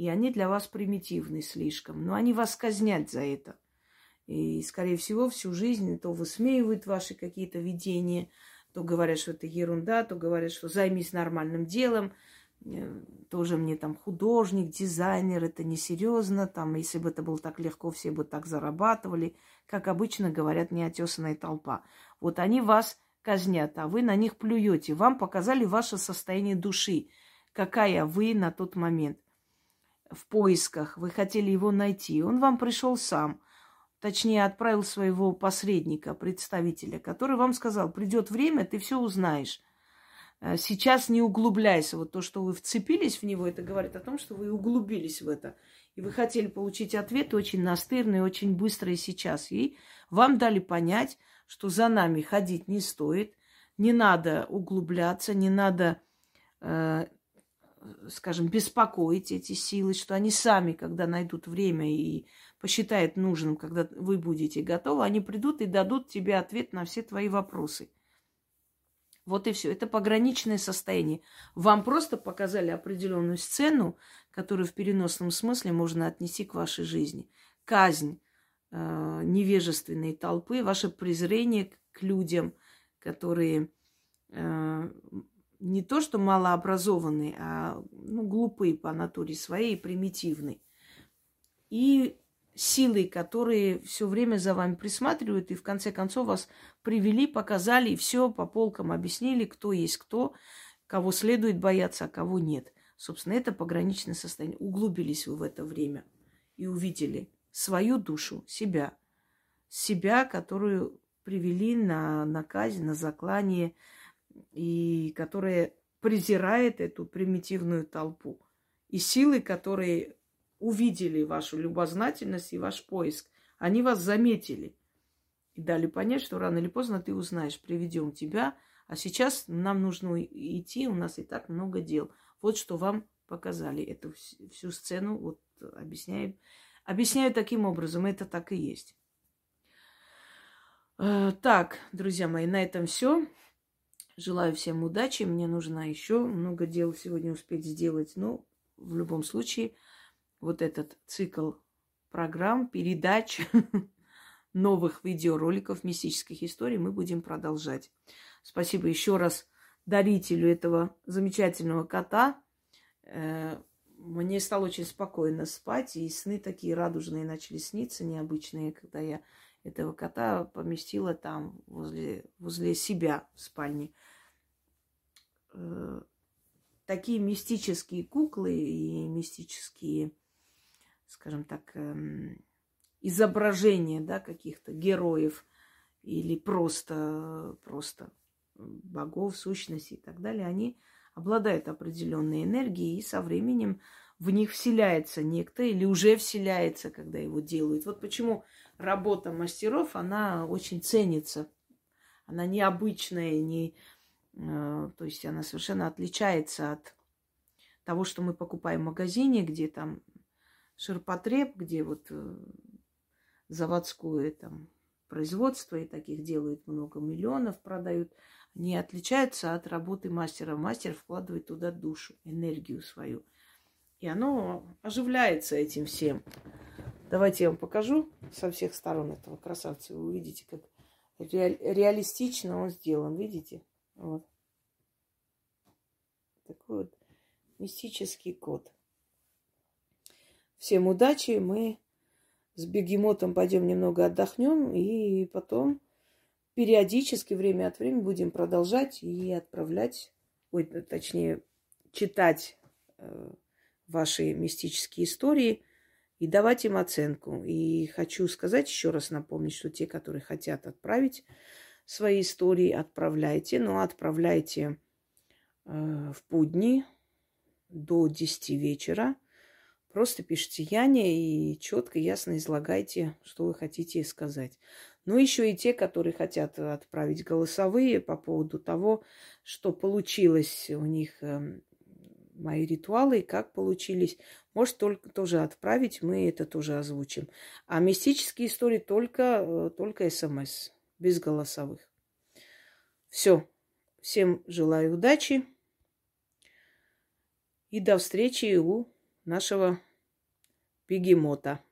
и они для вас примитивны слишком. Но они вас казнят за это. И, скорее всего, всю жизнь то высмеивают ваши какие-то видения, то говорят, что это ерунда, то говорят, что займись нормальным делом, э, тоже мне там художник, дизайнер, это несерьезно, там, если бы это было так легко, все бы так зарабатывали, как обычно говорят неотесанная толпа. Вот они вас казнят, а вы на них плюете. Вам показали ваше состояние души, какая вы на тот момент в поисках, вы хотели его найти, он вам пришел сам. точнее, отправил своего посредника, представителя, который вам сказал, придет время, ты все узнаешь. Э, сейчас не углубляйся. Вот то, что вы вцепились в него, это говорит о том, что вы углубились в это. И вы хотели получить ответ очень настырный, очень быстро и сейчас. И вам дали понять, что за нами ходить не стоит, не надо углубляться, не надо, э, скажем, беспокоить эти силы, что они сами, когда найдут время и посчитают нужным, когда вы будете готовы, они придут и дадут тебе ответ на все твои вопросы. Вот и все. Это пограничное состояние. Вам просто показали определенную сцену, которую в переносном смысле можно отнести к вашей жизни. Казнь э, невежественной толпы, ваше презрение к людям, которые э, не то что малообразованные, а ну, глупые по натуре своей, примитивные. И силы, которые все время за вами присматривают и в конце концов вас привели, показали и все по полкам объяснили, кто есть кто, кого следует бояться, а кого нет. Собственно, это пограничное состояние. Углубились вы в это время и увидели свою душу, себя. Себя, которую привели на, на казнь, на заклание, и которая презирает эту примитивную толпу. И силы, которые увидели вашу любознательность и ваш поиск. Они вас заметили и дали понять, что рано или поздно ты узнаешь, приведем тебя, а сейчас нам нужно идти, у нас и так много дел. Вот что вам показали эту всю сцену, вот объясняю, объясняю таким образом, это так и есть. Э, так, друзья мои, на этом все. Желаю всем удачи. Мне нужно еще много дел сегодня успеть сделать. Но в любом случае, вот этот цикл программ, передач, новых видеороликов, мистических историй мы будем продолжать. Спасибо еще раз дарителю этого замечательного кота. Э, мне стало очень спокойно спать, и сны такие радужные начали сниться, необычные, когда я этого кота поместила там, возле, возле себя в спальне. Э, такие мистические куклы и мистические скажем так, эм, изображения, да, каких-то героев или просто, просто богов, сущностей и так далее, они обладают определенной энергией, и со временем в них вселяется некто или уже вселяется, когда его делают. Вот почему работа мастеров, она очень ценится. Она необычная, не, э, то есть она совершенно отличается от того, что мы покупаем в магазине, где там ширпотреб, где вот э, заводское там производство и таких делают много миллионов, продают, не отличаются от работы мастера. Мастер вкладывает туда душу, энергию свою. И оно оживляется этим всем. Давайте я вам покажу со всех сторон этого красавца. Вы увидите, как реалистично он сделан. Видите? Вот. Такой вот мистический кот. Всем удачи. Мы с бегемотом пойдем немного отдохнем и потом периодически, время от времени будем продолжать и отправлять, ой, точнее, читать э, ваши мистические истории и давать им оценку. И хочу сказать, еще раз напомнить, что те, которые хотят отправить свои истории, отправляйте, но отправляйте э, в будни до 10 вечера – Просто пишите Яне и четко, ясно излагайте, что вы хотите сказать. Ну, еще и те, которые хотят отправить голосовые по поводу того, что получилось у них эм, мои ритуалы и как получились. Может, только тоже отправить, мы это тоже озвучим. А мистические истории только, э, только смс, без голосовых. Все. Всем желаю удачи. И до встречи у нашего бегемота.